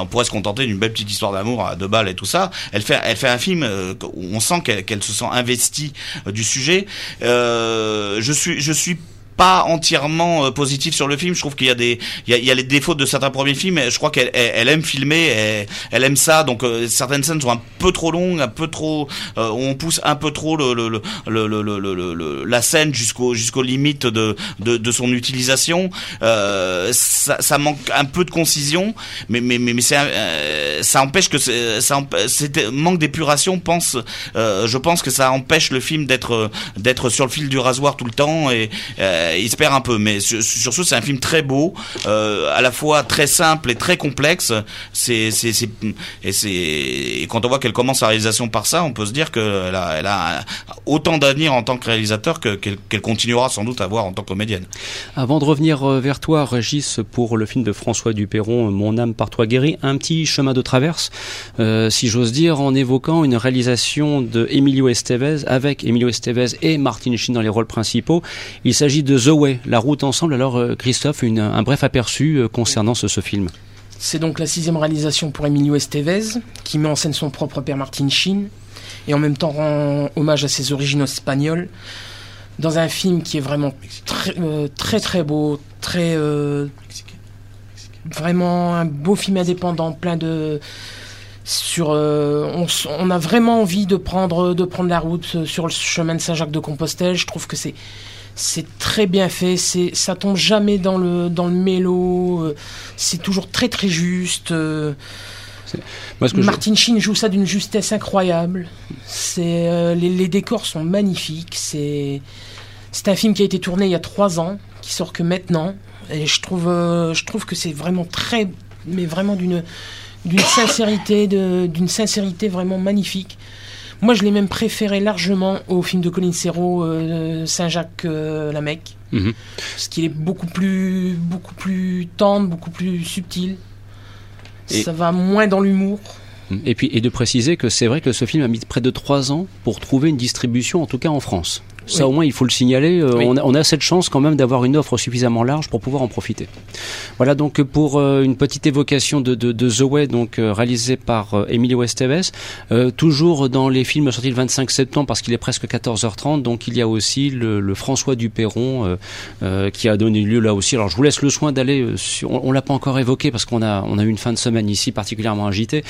on pourrait se contenter d'une belle petite histoire d'amour à deux balles et tout ça. Elle fait elle fait un film où on sent qu'elle se sent investie du sujet. Je suis je suis pas entièrement euh, positif sur le film. Je trouve qu'il y a des, il y a, il y a les défauts de certains premiers films. Je crois qu'elle, elle, elle aime filmer, elle, elle aime ça. Donc euh, certaines scènes sont un peu trop longues, un peu trop, euh, on pousse un peu trop le, le, le, la scène jusqu'au jusqu'aux limites de, de, de son utilisation. Euh, ça, ça manque un peu de concision, mais mais mais, mais euh, ça empêche que ça manque d'épuration. Pense, euh, je pense que ça empêche le film d'être d'être sur le fil du rasoir tout le temps et euh, il se perd un peu. Mais sur, ce, c'est un film très beau, euh, à la fois très simple et très complexe. C'est c'est c'est et c'est et quand on voit qu'elle commence sa réalisation par ça, on peut se dire qu'elle a, elle a autant d'avenir en tant que réalisateur que qu'elle qu'elle continuera sans doute à avoir en tant que comédienne. Avant de revenir euh, vers toi, Régis, pour le film de François Dupéron, Mon âme par toi guéri, un petit chemin de traverse, euh, si j'ose dire, en évoquant une réalisation de Emilio Estevez avec Emilio Estevez et Martin Sheen dans les rôles principaux. Il s'agit de The Way, la route ensemble. Alors, euh, Christophe, un bref aperçu euh, concernant ce, film. C'est donc la sixième réalisation pour Emilio Estevez, qui met en scène son propre père Martin Sheen, et en même temps rend hommage à ses origines espagnoles, dans un film qui est vraiment très euh, très, beau, très... vraiment un beau film indépendant, plein de... Sur, on, a vraiment envie de prendre, de prendre la route sur le chemin de Saint-Jacques de Compostelle. Je trouve que c'est c'est très bien fait, c'est ça tombe jamais dans le dans le mélo, euh, c'est toujours très très juste. euh, Moi, ce que je- Martin Sheen joue ça d'une justesse incroyable. C'est euh, les, les décors sont magnifiques. C'est c'est un film qui a été tourné il y a trois ans, qui sort que maintenant, et je trouve euh, je trouve que c'est vraiment très mais vraiment d'une d'une sincérité de d'une sincérité vraiment magnifique. Moi, je l'ai même préféré largement au film de Colin Serrault, euh, Saint-Jacques euh, la Mecque, Mhm. parce qu'il est beaucoup plus beaucoup plus tendre, beaucoup plus subtil. Et- Ça va moins dans l'humour. Et puis, et de préciser que c'est vrai que ce film a mis près de trois ans pour trouver une distribution, en tout cas en France. Ça, Oui. au moins, il faut le signaler. euh, Oui. on, a, on a cette chance quand même d'avoir une offre suffisamment large pour pouvoir en profiter. Voilà donc pour euh, une petite évocation de, de, de The Way, donc euh, réalisé par Emilio Estevez. Euh, toujours dans les films sortis le 25 septembre, parce qu'il est presque 14h30. Donc il y a aussi le, le François Dupéron euh, euh, qui a donné lieu là aussi. Alors je vous laisse le soin d'aller. on, on l'a pas encore évoqué parce qu'on a on a eu une fin de semaine ici particulièrement agitée.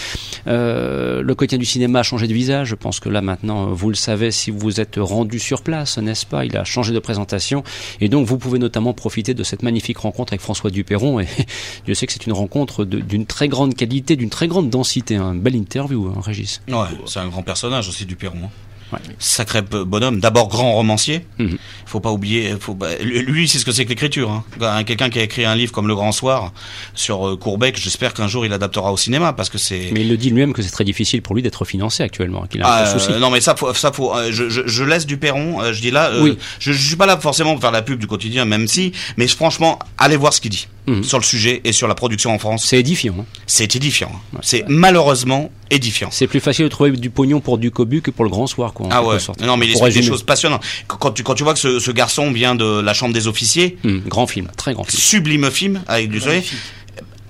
Euh, le quotidien du cinéma a changé de visage. Je pense que là maintenant, vous le savez si vous êtes rendu sur place, n'est-ce pas? Il a changé de présentation et donc vous pouvez notamment profiter de cette magnifique rencontre avec François Dupéron. Et je sais que c'est une rencontre d'une très grande qualité, d'une très grande densité. Un belle interview, hein, Régis. Ouais, c'est un grand personnage aussi du Perron. hein. Ouais. Sacré bonhomme. D'abord grand romancier. Mhm. Faut pas oublier. Faut, lui, c'est ce que c'est que l'écriture. Hein. Un- Quelqu'un qui a écrit un livre comme Le Grand Soir sur euh, Courbeck. J'espère qu'un jour il adaptera au cinéma parce que c'est. Mais il le dit lui-même que c'est très difficile pour lui d'être financé actuellement, qu'il a un Ah, souci. euh, non mais ça faut, ça faut euh, je, je, je laisse du Perron je dis là euh, Oui. je, je suis pas là forcément pour faire la pub du quotidien même si mais franchement allez voir ce qu'il dit Mhm. sur le sujet et sur la production en France C'est édifiant. hein. c'est édifiant c'est malheureusement édifiant C'est plus facile de trouver du pognon pour du cobu que pour le grand soir, quoi. ah ouais sorte. non mais il explique des choses passionnantes quand tu quand tu vois que ce, ce garçon vient de la chambre des officiers Hum, grand film, très grand film. sublime film avec du soleil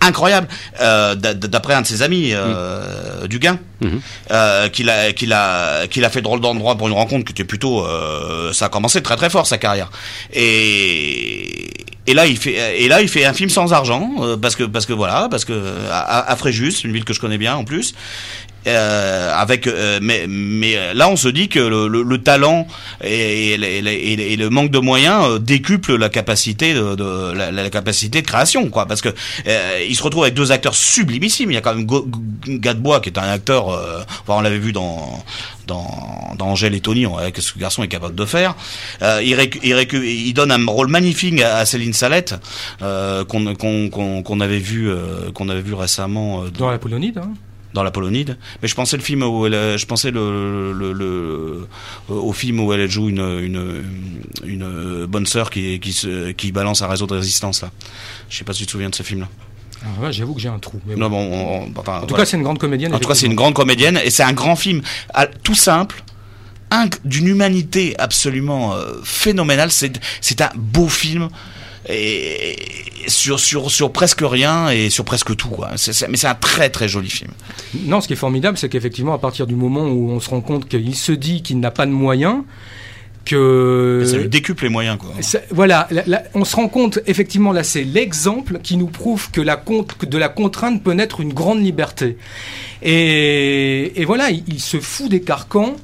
incroyable. Euh, D'après un de ses amis, euh, Duguin, Mhm. euh, qu'il a, qu'il a, qu'il a fait drôle d'endroit pour une rencontre qui était plutôt, euh, ça a commencé très très fort sa carrière. Et et là il fait, et là il fait un film sans argent euh, parce que parce que voilà, parce que à, à Fréjus, une ville que je connais bien en plus. Euh, avec euh, mais mais euh, là on se dit que le, le, le talent et, et, et et le- manque de moyens euh, décuple la capacité de, de la, la capacité de création quoi parce que euh, il se retrouve avec deux acteurs sublimissimes il y a quand même Gadebois qui est un acteur euh, enfin, on l'avait vu dans dans, dans Angèle et Tony, on- que ce garçon est capable de faire. Euh, il, récu- il, récu- il donne un rôle magnifique à, Céline Salette, euh, qu'on qu'on qu'on avait vu euh, qu'on avait vu récemment euh, Dans la Polonide, hein. Dans la Polonide. Mais je pensais le film où elle, je pensais le, le, le- au film où elle joue une une, une bonne sœur qui qui se qui balance un réseau de résistance là. Je sais pas si tu te souviens de ce film là. Ah J'avoue que j'ai un trou. mais Non bon. bon, on- on- enfin, En tout voilà. cas, c'est une grande comédienne. En tout cas, c'est une grande comédienne et c'est un grand film Ah, tout simple, d'une humanité absolument euh, phénoménale. C'est c'est un beau film et sur sur sur presque rien et sur presque tout quoi. Mais c'est un très très joli film. Non, ce qui est formidable, c'est qu'effectivement, à partir du moment où on se rend compte qu'il se dit qu'il n'a pas de moyens, que ça lui décuple les moyens quoi. Ça- voilà, là- là, on se rend compte, effectivement, là, c'est l'exemple qui nous prouve que, la con- que de la contrainte peut naître une grande liberté. Et, et voilà, il, il se fout des carcans.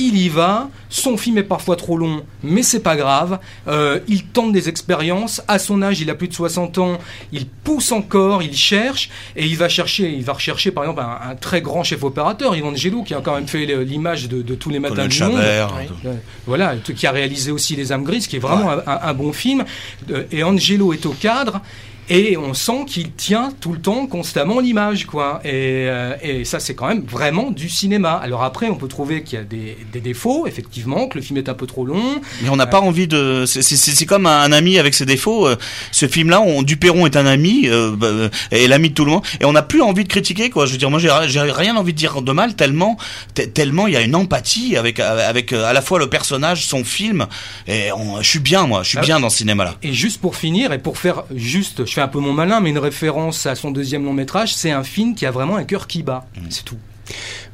Il y va, son film est parfois trop long, mais c'est pas grave. Euh, il tente des expériences. À son âge, il a plus de 60 ans. Il pousse encore, il cherche, et il va chercher. Il va rechercher, par exemple, un, un très grand chef opérateur, Yvan Gelou, qui a quand même fait l'image de, de tous les matins du monde. Chabert. Euh, Voilà, qui a réalisé aussi Les âmes grises, qui est vraiment un, un- un bon film. Euh, Et Angelo est au cadre. Et on sent qu'il tient tout le temps, constamment l'image, quoi. Et, euh, et ça, c'est quand même vraiment du cinéma. Alors après, on peut trouver qu'il y a des, des défauts, effectivement, que le film est un peu trop long. Mais on n'a pas envie de. C'est comme un ami avec ses défauts. euh, Ce film-là, on Duperron est un ami euh, bah, euh, et l'ami de tout le monde, et on n'a plus envie de critiquer quoi. Je veux dire, moi, j'ai rien envie de dire de mal tellement te- tellement il y a une empathie avec avec euh, à la fois le personnage, son film, et on- je suis bien moi, je suis Ah. bien dans ce cinéma-là. Et juste pour finir, et pour faire juste, je fais un peu mon malin, mais une référence à son deuxième long métrage, c'est un film qui a vraiment un cœur qui bat. C'est tout.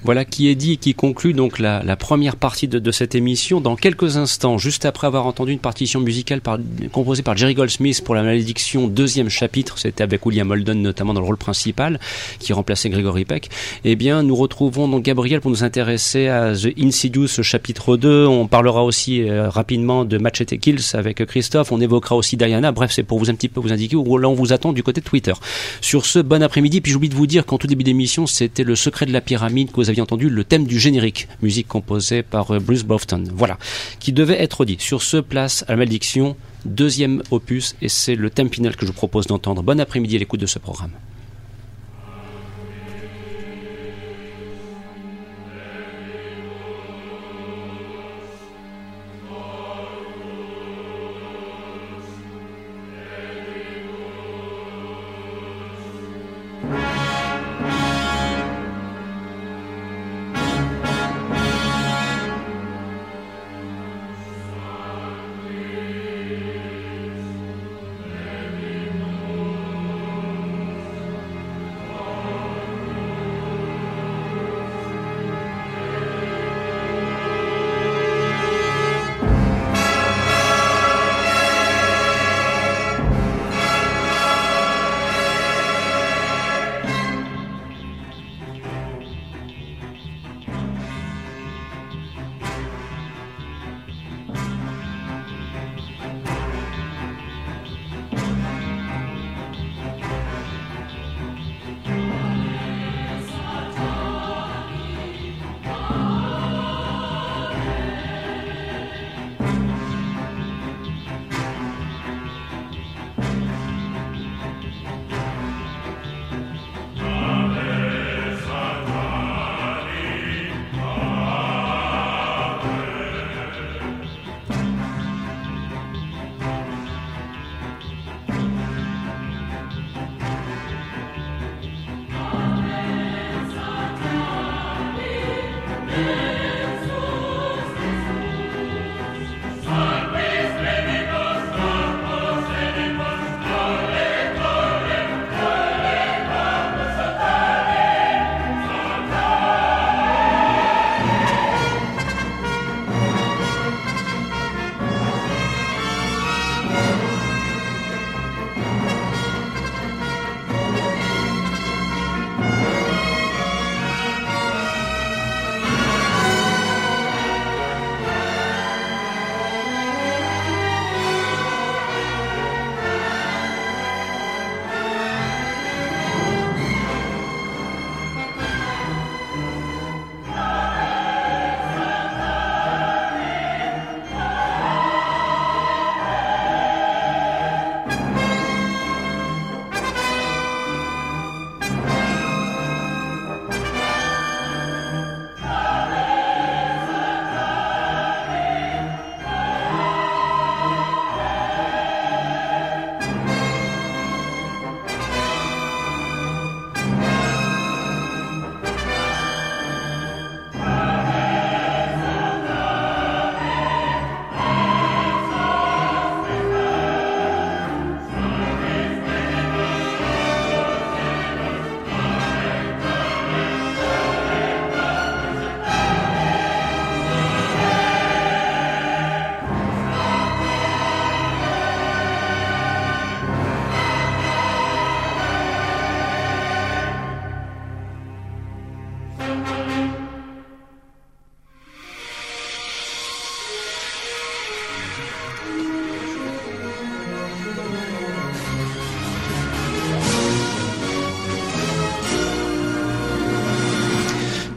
Voilà qui est dit et qui conclut donc la, première partie de, cette émission. Dans quelques instants, juste après avoir entendu une partition musicale composée par Jerry Goldsmith pour la malédiction deuxième chapitre, c'était avec William Holden notamment dans le rôle principal, qui remplaçait Gregory Peck, eh bien nous retrouvons donc Gabriel pour nous intéresser à The Insidious chapitre 2. On parlera aussi euh, rapidement de Machete Kills avec Christophe. On évoquera aussi Diana. Bref, c'est pour vous un petit peu vous indiquer où là on vous attend du côté de Twitter. Sur ce bon après-midi, puis j'oublie de vous dire qu'en tout début d'émission, c'était le secret de la pyramide que aviez entendu, le thème du générique, musique composée par euh, Bruce Bofton. Voilà, qui devait être dit. Sur ce, place à la malédiction, deuxième opus, et c'est le thème final que je vous propose d'entendre. Bon après-midi à l'écoute de ce programme.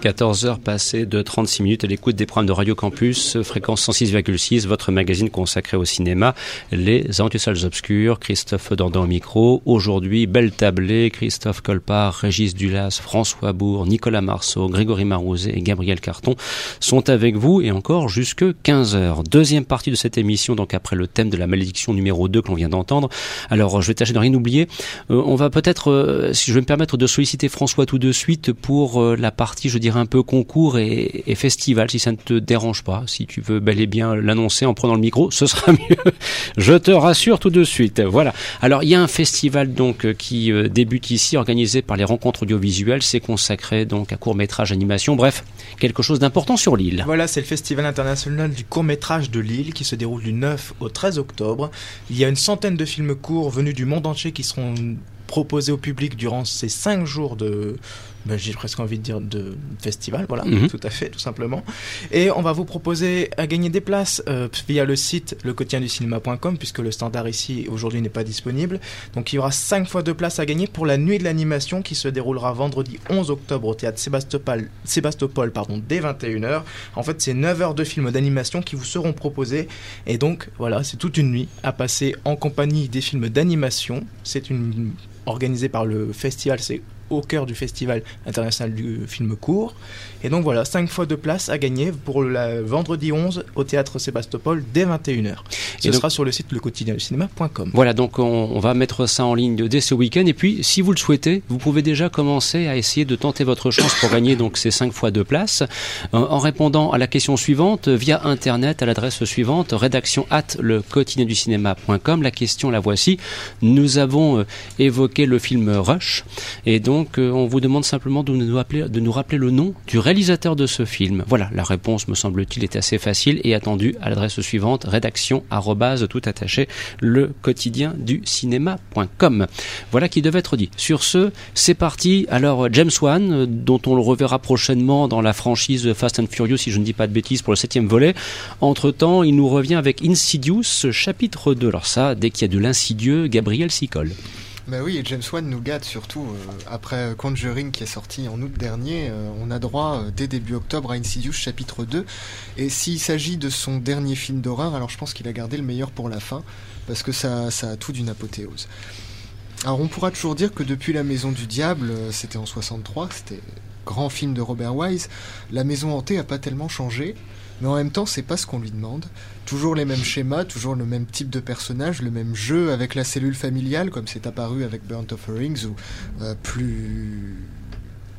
14h passées de 36 minutes à l'écoute des programmes de Radio Campus, fréquence 106,6, votre magazine consacré au cinéma, Les Aventures Salles Obscures, Christophe Dandan au micro. Aujourd'hui, belle tablée, Christophe Colpart, Régis Dulas, François Bourg, Nicolas Marceau, Grégory Marouzet et Gabriel Carton sont avec vous et encore jusque 15h. Deuxième partie de cette émission, donc après le thème de la malédiction numéro 2 que l'on vient d'entendre. Alors, je vais tâcher de rien oublier. Euh, on va peut-être, euh, si je vais me permettre de solliciter François tout de suite pour euh, la partie, je dirais, un peu concours et, festival, si ça ne te dérange pas. Si tu veux bel et bien l'annoncer en prenant le micro, ce sera mieux. je te rassure tout de suite. Voilà. Alors, il y a un festival donc qui débute ici, organisé par les rencontres audiovisuelles. C'est consacré donc à court-métrage, animation, bref, quelque chose d'important sur l'île. Voilà, c'est le Festival international du court-métrage de Lille qui se déroule du 9 au 13 octobre. Il y a une centaine de films courts venus du monde entier qui seront proposés au public durant ces cinq jours de, ben, j'ai presque envie de dire de festival, voilà, -hmm. tout à fait, tout simplement. Et on va vous proposer à gagner des places euh, via le site lequotidienducinéma.com puisque le standard ici aujourd'hui n'est pas disponible. Donc il y aura cinq fois de places à gagner pour la nuit de l'animation qui se déroulera vendredi 11 octobre au théâtre Sébastopol, Sébastopol pardon, dès 21h. En fait, c'est 9 heures de films d'animation qui vous seront proposés et donc voilà, c'est toute une nuit à passer en compagnie des films d'animation. C'est une organisé par le festival, c'est au cœur du festival international du film court. Et donc voilà, 5 fois de place à gagner pour le vendredi 11 au théâtre Sébastopol dès 21h. Ce Et sera sur le site lequotidienducinéma.com. Voilà, donc on, on, va mettre ça en ligne dès ce week-end. Et puis, si vous le souhaitez, vous pouvez déjà commencer à essayer de tenter votre chance pour gagner donc ces 5 fois de place euh, en répondant à la question suivante via Internet à l'adresse suivante rédaction at le quotidienducinéma.com. La question, la voici. Nous avons euh, évoqué le film Rush et donc euh, on vous demande simplement de nous, rappeler, le nom du réalisateur de ce film. Voilà, la réponse me semble-t-il est assez facile et attendue à l'adresse suivante rédaction tout attaché le quotidien du cinéma.com. Voilà qui devait être dit. Sur ce, c'est parti. Alors James Wan, dont on le reverra prochainement dans la franchise Fast and Furious, si je ne dis pas de bêtises, pour le septième volet. Entre temps, il nous revient avec Insidious, chapitre 2. Alors ça, dès qu'il y a de l'insidieux, Gabriel s'y colle. Bah oui, et James Wan nous gâte surtout. Euh, après Conjuring qui est sorti en août dernier, euh, on a droit euh, dès début octobre à Insidious chapitre 2. Et s'il s'agit de son dernier film d'horreur, alors je pense qu'il a gardé le meilleur pour la fin, parce que ça, a tout d'une apothéose. Alors on pourra toujours dire que depuis La Maison du Diable, c'était en 63, c'était grand film de Robert Wise, La Maison Hantée a pas tellement changé. Mais en même temps, c'est pas ce qu'on lui demande. Toujours les mêmes schémas, toujours le même type de personnage, le même jeu avec la cellule familiale, comme c'est apparu avec Burnt Offerings, ou euh, plus,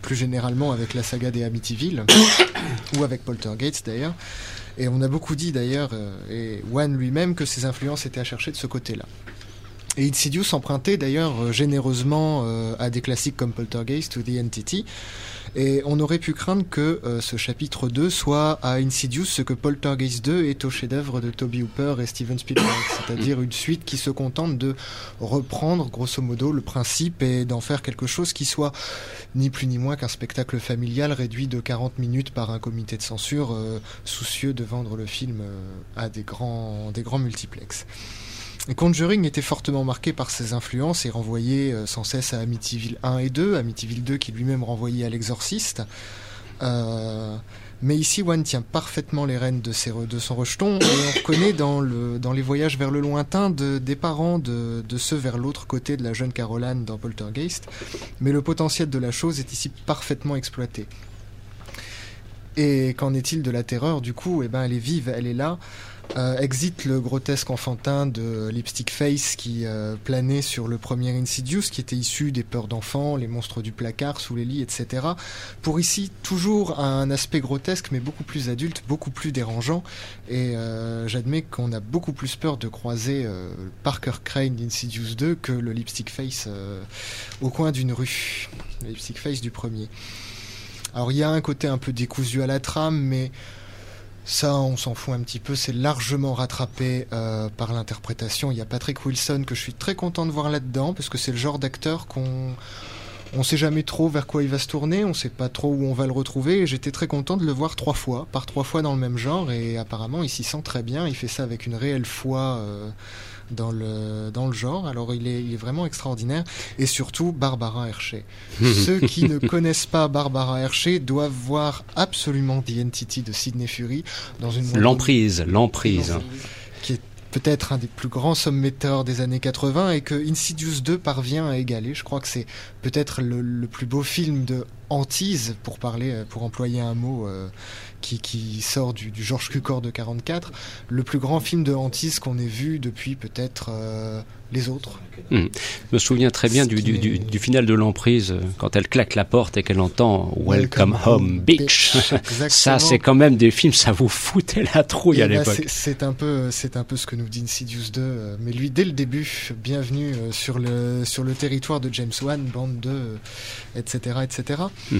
plus généralement avec la saga des Amityville, ou avec Poltergeist d'ailleurs. Et on a beaucoup dit d'ailleurs, euh, et Wan lui-même, que ses influences étaient à chercher de ce côté-là. Et Insidious empruntait d'ailleurs euh, généreusement à des classiques comme Poltergeist ou The Entity. Et on aurait pu craindre que euh, ce chapitre 2 soit à Insidious ce que Poltergeist 2 est au chef-d'œuvre de Toby Hooper et Steven Spielberg, c'est-à-dire une suite qui se contente de reprendre grosso modo le principe et d'en faire quelque chose qui soit ni plus ni moins qu'un spectacle familial réduit de 40 minutes par un comité de censure euh, soucieux de vendre le film euh, à des grands, des grands multiplexes. Conjuring était fortement marqué par ses influences et renvoyait euh, sans cesse à Amityville 1 et 2, Amityville 2 qui lui-même renvoyait à l'exorciste. Euh, mais ici, One tient parfaitement les rênes de, ses, de son rejeton et on reconnaît dans, le, dans les voyages vers le lointain de, des parents de, de ceux vers l'autre côté de la jeune Caroline dans Poltergeist. Mais le potentiel de la chose est ici parfaitement exploité. Et qu'en est-il de la terreur? Du coup, eh ben, elle est vive, elle est là. Euh, exit le grotesque enfantin de Lipstick Face qui euh, planait sur le premier Insidious, qui était issu des peurs d'enfants, les monstres du placard, sous les lits, etc. Pour ici, toujours un aspect grotesque, mais beaucoup plus adulte, beaucoup plus dérangeant. Et euh, j'admets qu'on a beaucoup plus peur de croiser Parker Crane d'Insidious 2 que le Lipstick Face au coin d'une rue. Le Lipstick Face du premier. Alors il y a un côté un peu décousu à la trame, mais ça, on s'en fout un petit peu, c'est largement rattrapé euh, par l'interprétation. Il y a Patrick Wilson que je suis très content de voir là-dedans, parce que c'est le genre d'acteur qu'on On sait jamais trop vers quoi il va se tourner, on sait pas trop où on va le retrouver. Et j'étais très content de le voir trois fois, par trois fois dans le même genre. Et apparemment, il s'y sent très bien. Il fait ça avec une réelle foi. Euh, dans le, dans le genre. Alors il est, il est vraiment extraordinaire. Et surtout, Barbara Hershey. Ceux qui ne connaissent pas Barbara Hershey doivent voir absolument The Entity de Sidney Fury dans une L'emprise, l'emprise. Peut-être un des plus grands sommetteurs des années 80 et que Insidious 2 parvient à égaler. Je crois que c'est peut-être le, plus beau film de hantise, pour parler, pour employer un mot euh, qui, sort du, du Georges Cukor de 44, le plus grand film de hantise qu'on ait vu depuis peut-être euh, les autres. Mmh. Je me souviens très bien du, du, du, du, final de l'emprise, euh, quand elle claque la porte et qu'elle entend Welcome, Welcome Home, Bitch. ça, c'est quand même des films, ça vous foutait la trouille et à l'époque. C'est un peu, un peu ce que nous dit Insidious 2, euh, mais lui dès le début, bienvenue euh, sur le sur le territoire de James Wan, bande 2, etc., etc. Mmh.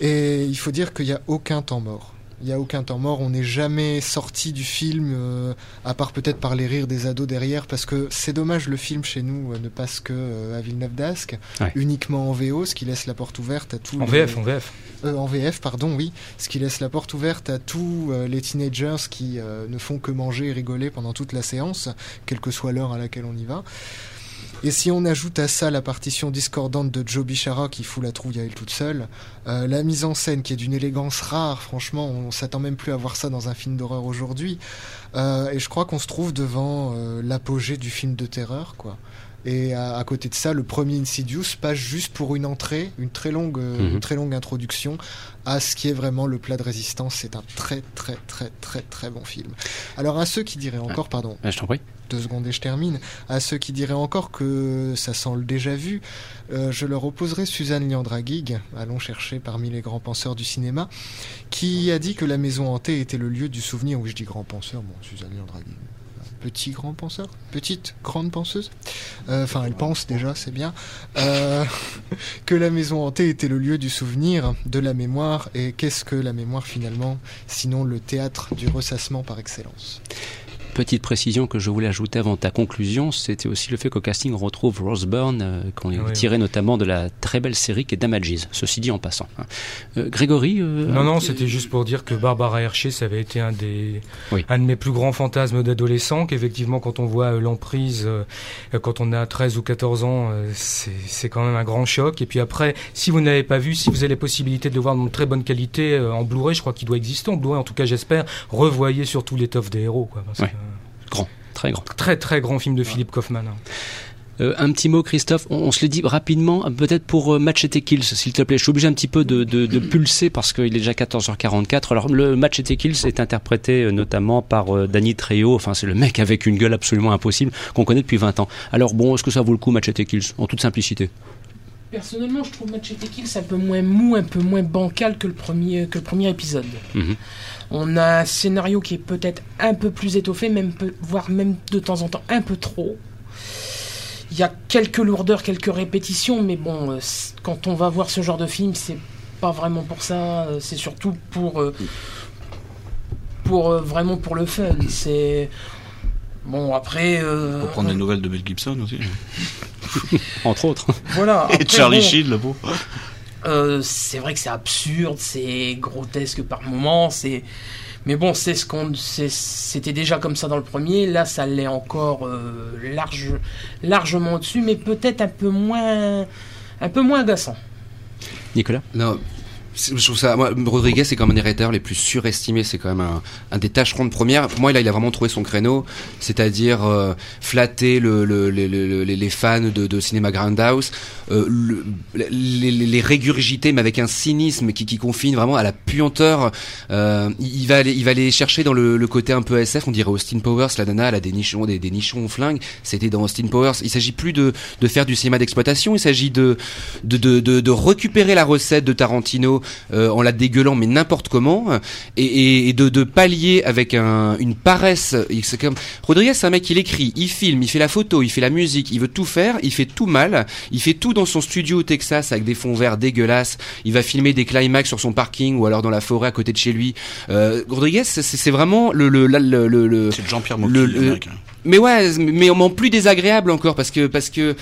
Et il faut dire qu'il n'y a aucun temps mort. Il n'y a aucun temps mort, on n'est jamais sorti du film, euh, à part peut-être par les rires des ados derrière, parce que c'est dommage, le film chez nous euh, ne passe que euh, à Villeneuve d'Ascq, ouais. uniquement en VO, ce qui laisse la porte ouverte à tous. En les... VF, en VF. en VF, pardon, oui, ce qui laisse la porte ouverte à tous les teenagers qui ne font que manger et rigoler pendant toute la séance, quelle que soit l'heure à laquelle on y va. Et si on ajoute à ça la partition discordante de Joe Bichara qui fout la trouille à elle toute seule, euh, la mise en scène qui est d'une élégance rare, franchement, on s'attend même plus à voir ça dans un film d'horreur aujourd'hui. Euh, et je crois qu'on se trouve devant euh, l'apogée du film de terreur, quoi. Et à, à, côté de ça, le premier Insidious passe juste pour une entrée, une très longue, -hmm. une très longue introduction à ce qui est vraiment le plat de résistance. C'est un très très très très très bon film. Alors à ceux qui diraient encore, pardon, je t'en prie. deux secondes et je termine, à ceux qui diraient encore que ça sent le déjà vu, euh, je leur opposerai Suzanne Liandragig, allons chercher parmi les grands penseurs du cinéma, qui a dit que la maison hantée était le lieu du souvenir. Oui, je dis grand penseur, bon, Suzanne Liandragig petit grand penseur, petite grande penseuse. Enfin, euh, elle pense déjà, c'est bien. Euh, que la maison hantée était le lieu du souvenir, de la mémoire. Et qu'est-ce que la mémoire finalement, sinon le théâtre du ressassement par excellence? Petite précision que je voulais ajouter avant ta conclusion, c'était aussi le fait qu'au casting on retrouve Rose Byrne, euh, qu'on oui, tiré oui. notamment de la très belle série qui est Damages, ceci dit en passant. Euh, Grégory euh, Non, non, c'était juste pour dire que Barbara Hershey, ça avait été un, des, oui. un de mes plus grands fantasmes d'adolescent, qu'effectivement quand on voit l'emprise, quand on a 13 ou 14 ans, c'est quand même un grand choc. Et puis après, si vous n'avez pas vu, si vous avez la possibilité de le voir dans de très bonne qualité en Blu-ray, je crois qu'il doit exister en Blu-ray, en tout cas j'espère, revoyez surtout l'étoffe des héros. Quoi, parce ouais. que, Grand, très grand. Très très grand film de Philippe Kaufman. Euh, un petit mot, Christophe. On, on se le dit rapidement, peut-être pour euh, Match et Kills, s'il te plaît. Je suis obligé un petit peu de, de, de pulser parce qu'il est déjà 14h44. Alors, le Match et Kills est interprété euh, notamment par euh, Danny Trejo. Enfin, c'est le mec avec une gueule absolument impossible qu'on connaît depuis 20 ans. Alors, bon, est-ce que ça vaut le coup, Match et Kills, en toute simplicité? Personnellement, je trouve Match et Kills un peu moins mou, un peu moins bancal que le premier, que le premier épisode. -hmm. On a un scénario qui est peut-être un peu plus étoffé, même peu, voire même de temps en temps un peu trop. Il y a quelques lourdeurs, quelques répétitions, mais bon, euh, quand on va voir ce genre de film, c'est pas vraiment pour ça. Euh, c'est surtout pour, euh, pour euh, vraiment pour le fun. C'est bon après. Euh, pour prendre des nouvelles de Mel Gibson aussi. Entre autres. Voilà. Après, Et Charlie bon, Sheen, le beau. Euh, c'est vrai que c'est absurde, c'est grotesque par moments, c'est mais bon, c'est ce qu'on c'était déjà comme ça dans le premier, là ça l'est encore euh, large largement au-dessus mais peut-être un peu moins un peu moins agaçant. Nicolas? Non, je trouve ça moi Rodriguez c'est quand même un des réalisateurs les plus surestimés c'est quand même un, un des tâcherons de première pour moi là il a vraiment trouvé son créneau c'est-à-dire euh, flatter le, le, le, les fans de, de cinéma Grindhouse euh, les, les, régurgiter mais avec un cynisme qui, qui confine vraiment à la puanteur. Euh, il va aller il va aller chercher dans le, côté un peu SF on dirait Austin Powers la nana elle a des nichons des, des nichons flingue c'était dans Austin Powers. Il s'agit plus de, de faire du cinéma d'exploitation il s'agit de, de, de de récupérer la recette de Tarantino euh, en la dégueulant mais n'importe comment et, et, et de, de, pallier avec un, une paresse. C'est comme Rodriguez c'est un mec il écrit il filme il fait la photo il fait la musique il veut tout faire il fait tout mal il fait tout dans son studio au Texas avec des fonds verts dégueulasses il va filmer des climax sur son parking ou alors dans la forêt à côté de chez lui. Euh, Rodriguez c'est vraiment le le le le, le c'est Jean-Pierre le, mais ouais mais en plus désagréable encore parce que parce que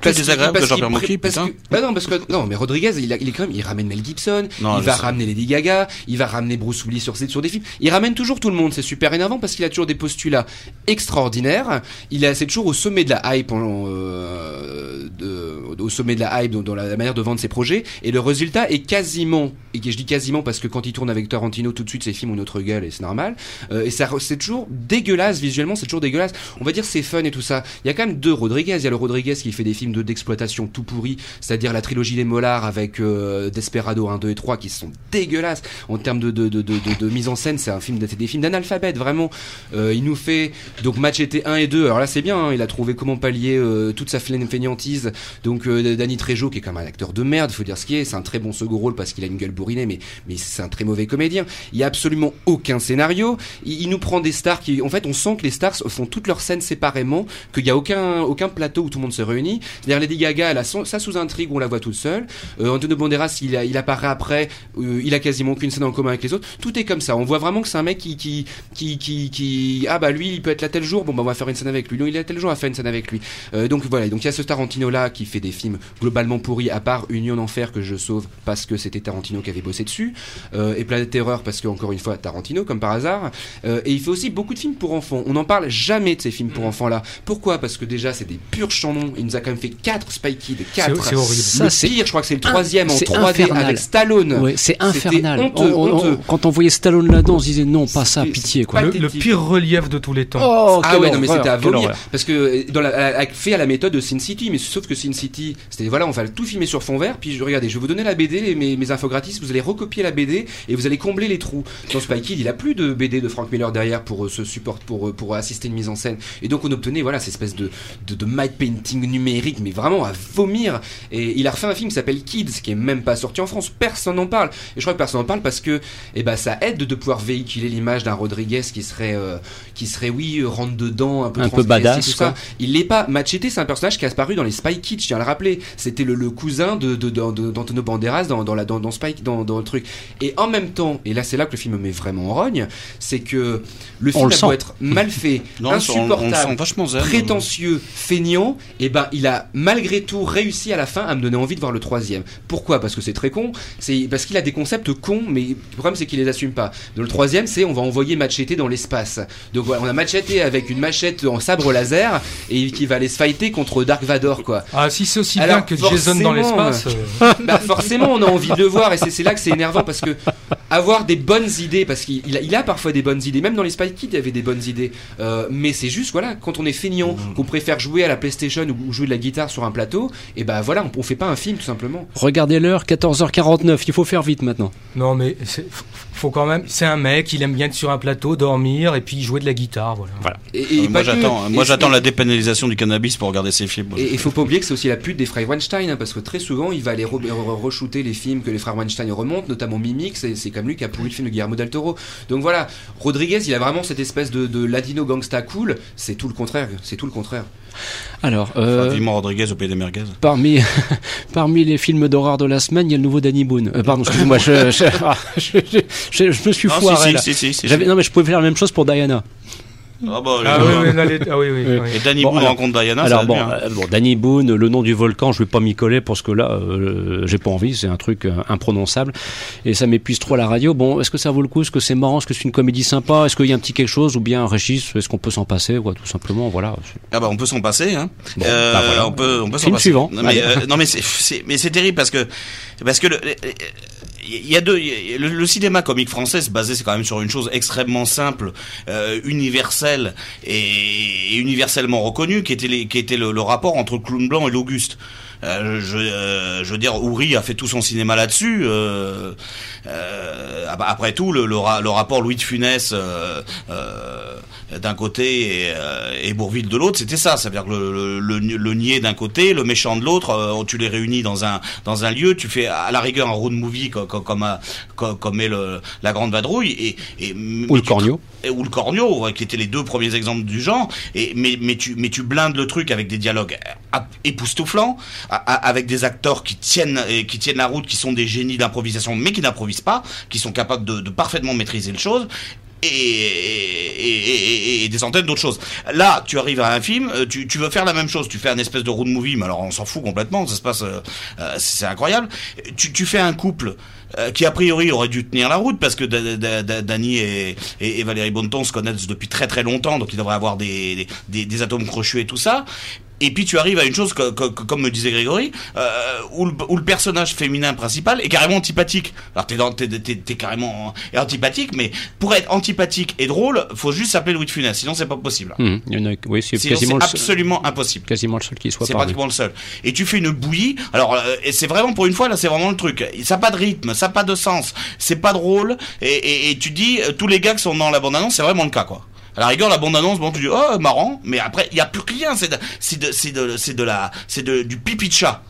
plus désagréable que Jean-Pierre Mocky, putain. bah non, parce que non, mais Rodriguez, il, a- il est quand même, il ramène Mel Gibson, Non, il va sais. ramener Lady Gaga, il va ramener Bruce Willis sur, sur des films. Il ramène toujours tout le monde. C'est super énervant parce qu'il a toujours des postulats extraordinaires. Il est, toujours au sommet de la hype, en, euh, de- au sommet de la hype dans, dans la, manière de vendre ses projets. Et le résultat est quasiment, et je dis quasiment parce que quand il tourne avec Tarantino, tout de suite ses films ont une autre gueule et c'est normal. Euh, et ça, c'est toujours dégueulasse visuellement, c'est toujours dégueulasse. On va dire c'est fun et tout ça. Il y a quand même deux Rodriguez. Il y a le Rodriguez qui fait des films de d'exploitation tout pourris, c'est-à-dire la trilogie des Molars avec euh, Desperado 1, 2 et 3 qui sont dégueulasses en termes de, mise en scène. C'est un film, des films d'analphabète vraiment. Euh, il nous fait donc Machete 1 et 2. Alors là c'est bien, hein, il a trouvé comment pallier euh, toute sa fainéantise. Donc Danny Trejo qui est quand même un acteur de merde, faut dire ce qui est. C'est un très bon second rôle parce qu'il a une gueule bourrinée, mais c'est un très mauvais comédien. Il y a absolument aucun scénario. Il, nous prend des stars qui, en fait, on sent que les stars font toutes leurs scènes séparément, qu'il y a aucun aucun plateau où tout le monde se réunit. C'est-à-dire Lady Gaga, elle a son- sa sous-intrigue on la voit toute seule. Euh, Antonio Banderas, il, a- il apparaît après, euh, il a quasiment aucune scène en commun avec les autres. Tout est comme ça. On voit vraiment que c'est un mec qui qui qui qui, qui- ah bah lui, il peut être là tel jour. Bon bah on va faire une scène avec lui. Non, il est là tel jour, on va faire une scène avec lui. Euh, donc voilà. Donc il y a ce Tarantino là qui fait des films globalement pourris, à part Union d'enfer que je sauve parce que c'était Tarantino qui avait bossé dessus, et Planète Terreur parce que encore une fois Tarantino comme par hasard. Et il fait aussi beaucoup de films pour enfants. On n'en parle jamais de ces films pour enfants là. Pourquoi? Parce que déjà c'est des purs chandons. Il nous a quand même fait 4 Spy Kids, 4 c'est horrible. Ça, le c'est pire, je crois que c'est le troisième en c'est 3D infernal. avec Stallone. Ouais, c'est infernal. honteux, On- on- honteux. quand on voyait Stallone là-dedans, on se disait non, pas ça, pitié quoi. Le, pire relief de tous les temps. Oh, Ah ouais, non, mais c'était à quelle vomir. Parce que euh, dans la, fait à la méthode de Sin City, mais sauf que Sin City, c'était voilà, on va tout filmer sur fond vert, puis je, regardez, je vais vous donner la BD, les- mes, mes infos gratis, vous allez recopier la BD et vous allez combler les trous. Dans Spy Kid, il a plus de BD de Frank Miller derrière pour euh, se support, pour, euh, pour assister une mise en scène. Et donc on obtenait voilà cette espèce de, de, de painting numérique, mais vraiment à vomir. Et il a refait un film qui s'appelle Kids, qui est même pas sorti en France. Personne n'en parle. Et je crois que personne n'en parle parce que, eh ben, ça aide de pouvoir véhiculer l'image d'un Rodriguez qui serait, euh, qui serait, oui, rentre dedans, un peu, Un peu transgressif, badass, tout ça. quoi. Il l'est pas. Machete, c'est un personnage qui a apparu dans les Spy Kids, je tiens à le rappeler. C'était le, le cousin de, de, de- de- d'Antonio Banderas dans, dans, la, dans, dans, Spy, dans, dans le truc. Et en même temps, et là c'est là que le film me met vraiment en rogne, c'est que le On film sent. être mal fait, Non, on, on le insupportable, sent vachement zen. prétentieux, feignant, et ben il a malgré tout réussi à la fin à me donner envie de voir le troisième. Pourquoi? Parce que c'est très con. C'est parce qu'il a des concepts cons, mais le problème c'est qu'il les assume pas. Donc le troisième, c'est on va envoyer Machete dans l'espace. Donc voilà, on a Machete avec une machette en sabre laser et qui va aller se fighter contre Dark Vador quoi. Ah, si c'est aussi Alors, bien que Jason dans l'espace. euh, Bah forcément on a envie de le voir et c'est là que c'est énervant parce que avoir des bonnes idées parce qu'il il a, il a parfois des bonnes idées même dans les Spy Kids il y avait des bonnes idées Euh, mais c'est juste voilà quand on est feignant qu'on préfère jouer à la PlayStation ou, ou jouer de la guitare sur un plateau et bah voilà on, on fait pas un film tout simplement Regardez l'heure, 14h49, il faut faire vite maintenant. Non, mais faut quand même. C'est un mec, il aime bien être sur un plateau, dormir et puis jouer de la guitare. Voilà. et, Euh, moi j'attends, moi j'attends la dépénalisation du cannabis pour regarder ces films. Et il faut pas oublier que c'est aussi la pute des frères Weinstein, hein, parce que très souvent il va aller re- re- re-shooter les films que les frères Weinstein remontent, notamment Mimic, c'est c'est comme lui qui a pourri le film de Guillermo del Toro. Donc voilà, Rodriguez il a vraiment cette espèce de, de ladino gangsta cool, c'est tout le contraire, c'est tout le contraire. Alors, euh, Rodriguez au pays des merguez. parmi, parmi les films d'horreur de la semaine, il y a le nouveau Danny Boone. Euh, pardon, excusez-moi, je, je, ah, je, me suis Non, foiré si, là. si, si. non, mais je pouvais faire la même chose pour Diana. Ah bah, Ah oui, oui, les- ah oui, oui. Et Danny Bon, Boone alors- rencontre Diana, Alors ça bon, va bien. euh, bon, Danny Boone, le nom du volcan, je vais pas m'y coller parce que là, euh, j'ai pas envie, c'est un truc euh, imprononçable et ça m'épuise trop à la radio. Bon, est-ce que ça vaut le coup? Est-ce que c'est marrant? Est-ce que c'est une comédie sympa? Est-ce qu'il y a un petit quelque chose ou bien Régis Est-ce qu'on peut s'en passer quoi, Tout simplement, voilà. Ah bah on peut s'en passer hein. Bon, Euh, bah voilà. On peut on peut s'en Film passer. suivant. Non mais, non, mais c'est c'est- mais c'est terrible parce que parce que le, il y a deux le, cinéma comique français se basait quand même sur une chose extrêmement simple, euh, universelle et, universellement reconnue qui était le, rapport entre le clown blanc et l'Auguste. Euh, je, euh, je veux dire, Ouri a fait tout son cinéma là-dessus. Ap- après tout, le, le, ra- le rapport Louis de Funès d'un côté et, euh, et Bourville de l'autre, c'était ça. C'est-à-dire que le, le, le, niais d'un côté, le méchant de l'autre, euh, tu les réunis dans un dans un lieu, tu fais à la rigueur un road movie comme comme comme, a- comme, comme est le, la grande vadrouille et, et Ou le tu- et- ou le ouais, qui étaient les deux premiers exemples du genre. Et mais mais tu mais tu blindes le truc avec des dialogues euh, époustouflants, avec des acteurs qui tiennent qui tiennent la route, qui sont des génies d'improvisation, mais qui n'improvisent pas, qui sont capables de, de parfaitement maîtriser le chose. Et, et, des centaines d'autres choses. Là, tu arrives à un film, euh, tu, tu, veux faire la même chose, tu fais un espèce de road movie, mais alors on s'en fout complètement, ça se passe, euh, euh, c'est incroyable. Tu, tu fais un couple qui a priori aurait dû tenir la route parce que Danny et, et, Valérie Bonneton se connaissent depuis très très longtemps, donc ils devraient avoir des, des, des atomes crochus et tout ça. Et puis tu arrives à une chose comme me disait Grégory, euh, où, le, où, le, personnage féminin principal est carrément antipathique. Alors t'es t'es, t'es, t'es carrément antipathique, mais pour être antipathique et drôle, faut juste s'appeler Louis de Funès, sinon c'est pas possible. Mmh, il y en a, oui, c'est quasiment absolument impossible. Quasiment le seul qui soit. C'est pratiquement le seul. Et tu fais une bouillie. Alors euh, et c'est vraiment pour une fois là, c'est vraiment le truc. Ça n'a pas de rythme, ça n'a pas de sens, c'est pas drôle. Et, et, et tu dis euh, tous les gars qui sont dans la bande annonce, c'est vraiment le cas quoi. À la rigueur, la bande-annonce, bon, tu dis, oh, marrant, mais après, il n'y a plus rien, c'est de, c'est de, de, de la, c'est de, du pipi de chat.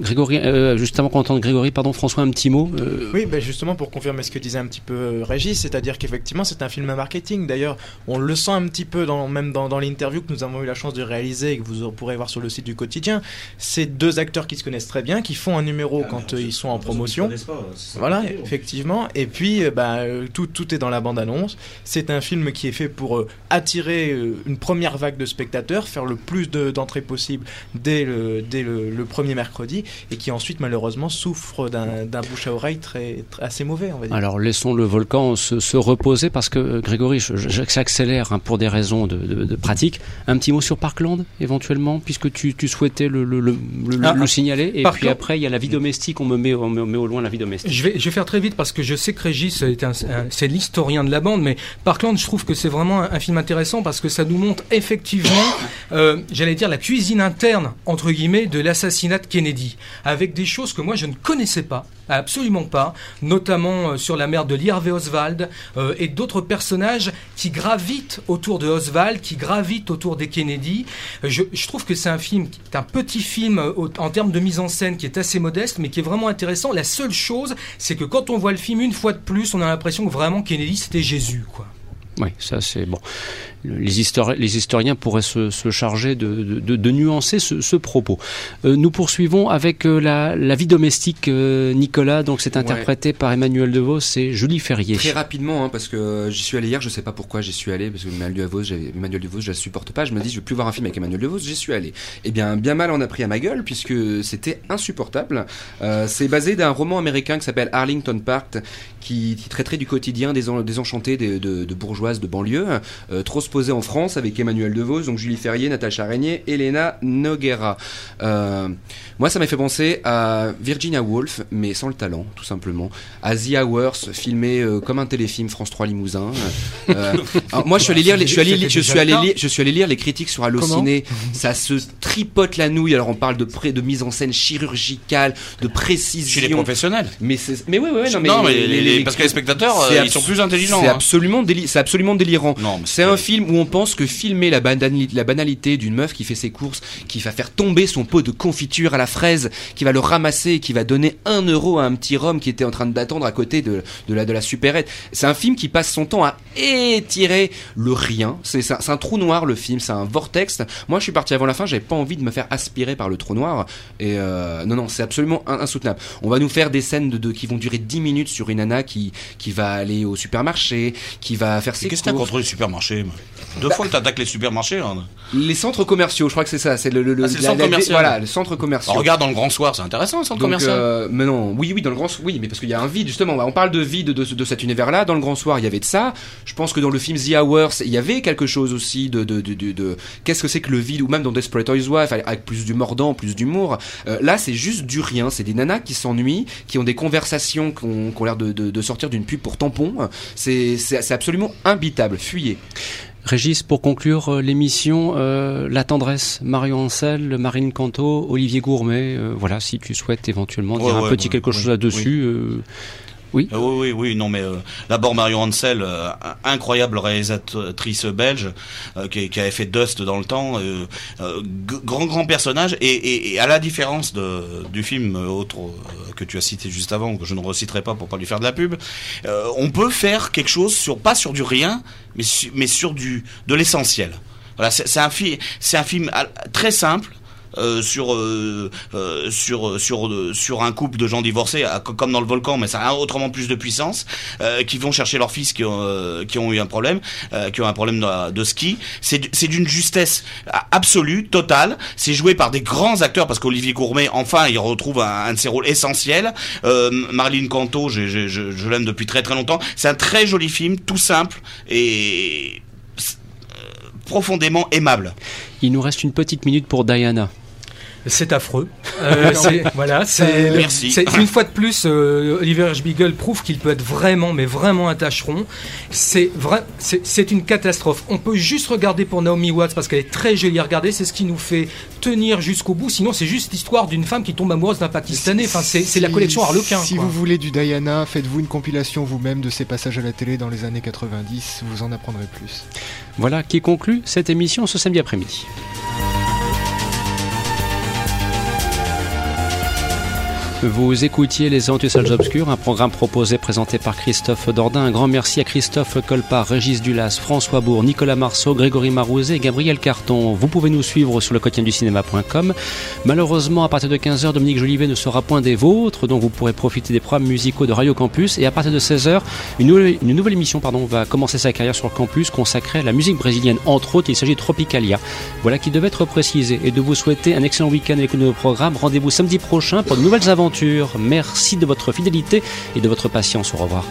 Grégory, euh, juste avant qu'on entende Grégory, pardon, François, un petit mot. Euh... Oui, ben justement, pour confirmer ce que disait un petit peu euh, Régis, c'est-à-dire qu'effectivement, c'est un film à marketing. D'ailleurs, on le sent un petit peu, dans, même dans, dans l'interview que nous avons eu la chance de réaliser et que vous pourrez voir sur le site du quotidien. C'est deux acteurs qui se connaissent très bien, qui font un numéro ah, quand euh, ils sont en promotion. Pas, voilà, effectivement. Et puis, bah, tout, tout est dans la bande-annonce. C'est un film qui est fait pour attirer une première vague de spectateurs, faire le plus d'entrées possible dès, le, dès le, premier mercredi, et qui ensuite malheureusement souffre d'un bouche à oreille très, assez mauvais. On va dire. Alors laissons le volcan se, reposer parce que euh, Grégory, j'accélère hein, pour des raisons de, pratique. Un petit mot sur Parkland éventuellement, puisque tu, souhaitais le, le, ah, signaler, et puis après il y a la vie domestique, on me met, on me met au loin la vie domestique. Je vais, je vais faire très vite parce que je sais que Régis c'est l'historien de la bande, mais Parkland, je trouve que c'est vraiment un, un film intéressant parce que ça nous montre effectivement, euh, j'allais dire, la cuisine interne, entre guillemets, de l'assassinat de Kennedy, avec des choses que moi je ne connaissais pas, absolument pas, notamment euh, sur la mère de Lee Harvey Oswald euh, et d'autres personnages qui gravitent autour de Oswald, qui gravitent autour des Kennedy. Je, trouve que c'est un film, un petit film en termes de mise en scène qui est assez modeste, mais qui est vraiment intéressant. La seule chose, c'est que quand on voit le film une fois de plus, on a l'impression que vraiment Kennedy c'était Jésus, quoi. Oui, ça c'est bon les, les, historiens pourraient se, se charger de, de, de, nuancer ce, ce propos. Euh, nous poursuivons avec euh, la, la, vie domestique, euh, Nicolas. Donc c'est interprété par Emmanuel DeVos et Julie Ferrier. Très rapidement, hein, parce que j'y suis allé hier. Je sais pas pourquoi j'y suis allé, parce que Emmanuel DeVos, Emmanuel DeVos, je la supporte pas. Je me dis, je vais plus voir un film avec Emmanuel DeVos. J'y suis allé. Eh bien, bien mal on a pris à ma gueule, puisque c'était insupportable. c'est basé d'un roman américain qui s'appelle Arlington Park, qui, qui, traiterait du quotidien des, des enchantés de, de, de, bourgeoises de banlieue. trop posé en France avec Emmanuel Devos, donc Julie Ferrier, Natacha Régnier, Elena Noguera. Euh, moi, ça m'a fait penser à Virginia Woolf, mais sans le talent, tout simplement. À The Hours, filmé euh, comme un téléfilm France 3 Limousin. Euh, moi, je suis allé lire, les, je suis allé, je suis allé lire, je suis allé lire les critiques sur Allociné. Ça se tripote la nouille. Alors, on parle de près de mise en scène chirurgicale, de précision. Chez les professionnels. Mais mais oui, oui, non, mais, non, mais les, parce que les spectateurs, ils sont plus intelligents. C'est hein. absolument, c'est absolument délirant. C'est un film où on pense que filmer la, la banalité d'une meuf qui fait ses courses, qui va faire tomber son pot de confiture à la fraise, qui va le ramasser et qui va donner un euro à un petit rhum qui était en train d'attendre à côté de, de, la, de la supérette. C'est un film qui passe son temps à étirer le rien. C'est un, un, trou noir le film, c'est un vortex. Moi je suis parti avant la fin, j'avais pas envie de me faire aspirer par le trou noir. Et euh, non, non, c'est absolument insoutenable. On va nous faire des scènes de, qui vont durer 10 minutes sur une nana qui, qui va aller au supermarché, qui va faire ses Qu'est-ce que t'as contre les supermarchés Deux bah, fois que t'attaques les supermarchés. Hein. Les centres commerciaux, je crois que c'est ça. C'est le, le, ah, le centre commercial. Voilà, le centre commercial. regarde dans le grand soir, c'est intéressant le centre commercial. Euh, mais non, oui, oui, dans le grand oui, mais parce qu'il y a un vide justement. On parle de vide de, de, cet univers-là. Dans le grand soir, il y avait de ça. Je pense que dans le film The Hours, il y avait quelque chose aussi de de de, de, qu'est-ce que c'est que le vide ou même dans Desperate Housewives avec plus du mordant, plus d'humour. Euh, là, c'est juste du rien. C'est des nanas qui s'ennuient, qui ont des conversations qui ont, qui ont l'air de, sortir d'une pub pour tampon. C'est c'est absolument imbitable. Fuyez. Régis, pour conclure euh, l'émission, euh, La Tendresse, Marion Ancel, Marine Canto, Olivier Gourmet, euh, voilà, si tu souhaites éventuellement dire un petit quelque chose là-dessus. Oui. Oui, oui, oui, non, mais d'abord Marion Hansel, incroyable réalisatrice belge qui, qui, avait fait Dust dans le temps, grand grand personnage et, à la différence du film autre que tu as cité juste avant, que je ne reciterai pas pour pas lui faire de la pub, on peut faire quelque chose sur pas sur du rien, mais, sur du de l'essentiel. Voilà, c'est un un film très simple, euh, sur euh, euh, sur sur sur un couple de gens divorcés comme dans le volcan mais ça a autrement plus de puissance qui vont chercher leur fils qui ont qui ont eu un problème qui ont un problème de, ski. C'est c'est d'une justesse absolue totale. C'est joué par des grands acteurs parce qu'Olivier Gourmet enfin il retrouve un, un de ses rôles essentiels. Marlene Canto je, je l'aime depuis très très longtemps. C'est un très joli film tout simple et profondément aimable. Il nous reste une petite minute pour Diana. C'est affreux. Euh, voilà, c'est une fois de plus, euh, Oliver Spiegel prouve qu'il peut être vraiment, mais vraiment un tâcheron. C'est vrai, c'est une catastrophe. On peut juste regarder pour Naomi Watts parce qu'elle est très jolie à regarder. C'est ce qui nous fait tenir jusqu'au bout. Sinon, c'est juste l'histoire d'une femme qui tombe amoureuse d'un Pakistanais. Enfin, c'est la collection Harlequin. Si vous voulez du Diana, faites-vous une compilation vous-même de ses passages à la télé dans les années 90. Vous en apprendrez plus. Voilà qui conclut cette émission ce samedi après-midi. Vous écoutiez Les Salles Obscures, un programme proposé, présenté par Christophe Dordain. Un grand merci à Christophe Colpart, Régis Dulas, François Bourg, Nicolas Marceau, Grégory Marouzet et Gabriel Carton. Vous pouvez nous suivre sur le quotidien du cinéma.com. Malheureusement, à partir de 15h, Dominique Jolivet ne sera point des vôtres, donc vous pourrez profiter des programmes musicaux de Radio Campus. Et à partir de 16h, une nouvelle, une nouvelle émission pardon, va commencer sa carrière sur le campus consacrée à la musique brésilienne. Entre autres, il s'agit de Tropicalia. Voilà qui devait être précisé. Et de vous souhaiter un excellent week-end avec nos programmes. Rendez-vous samedi prochain pour de nouvelles aventures Merci de votre fidélité et de votre patience. Au revoir.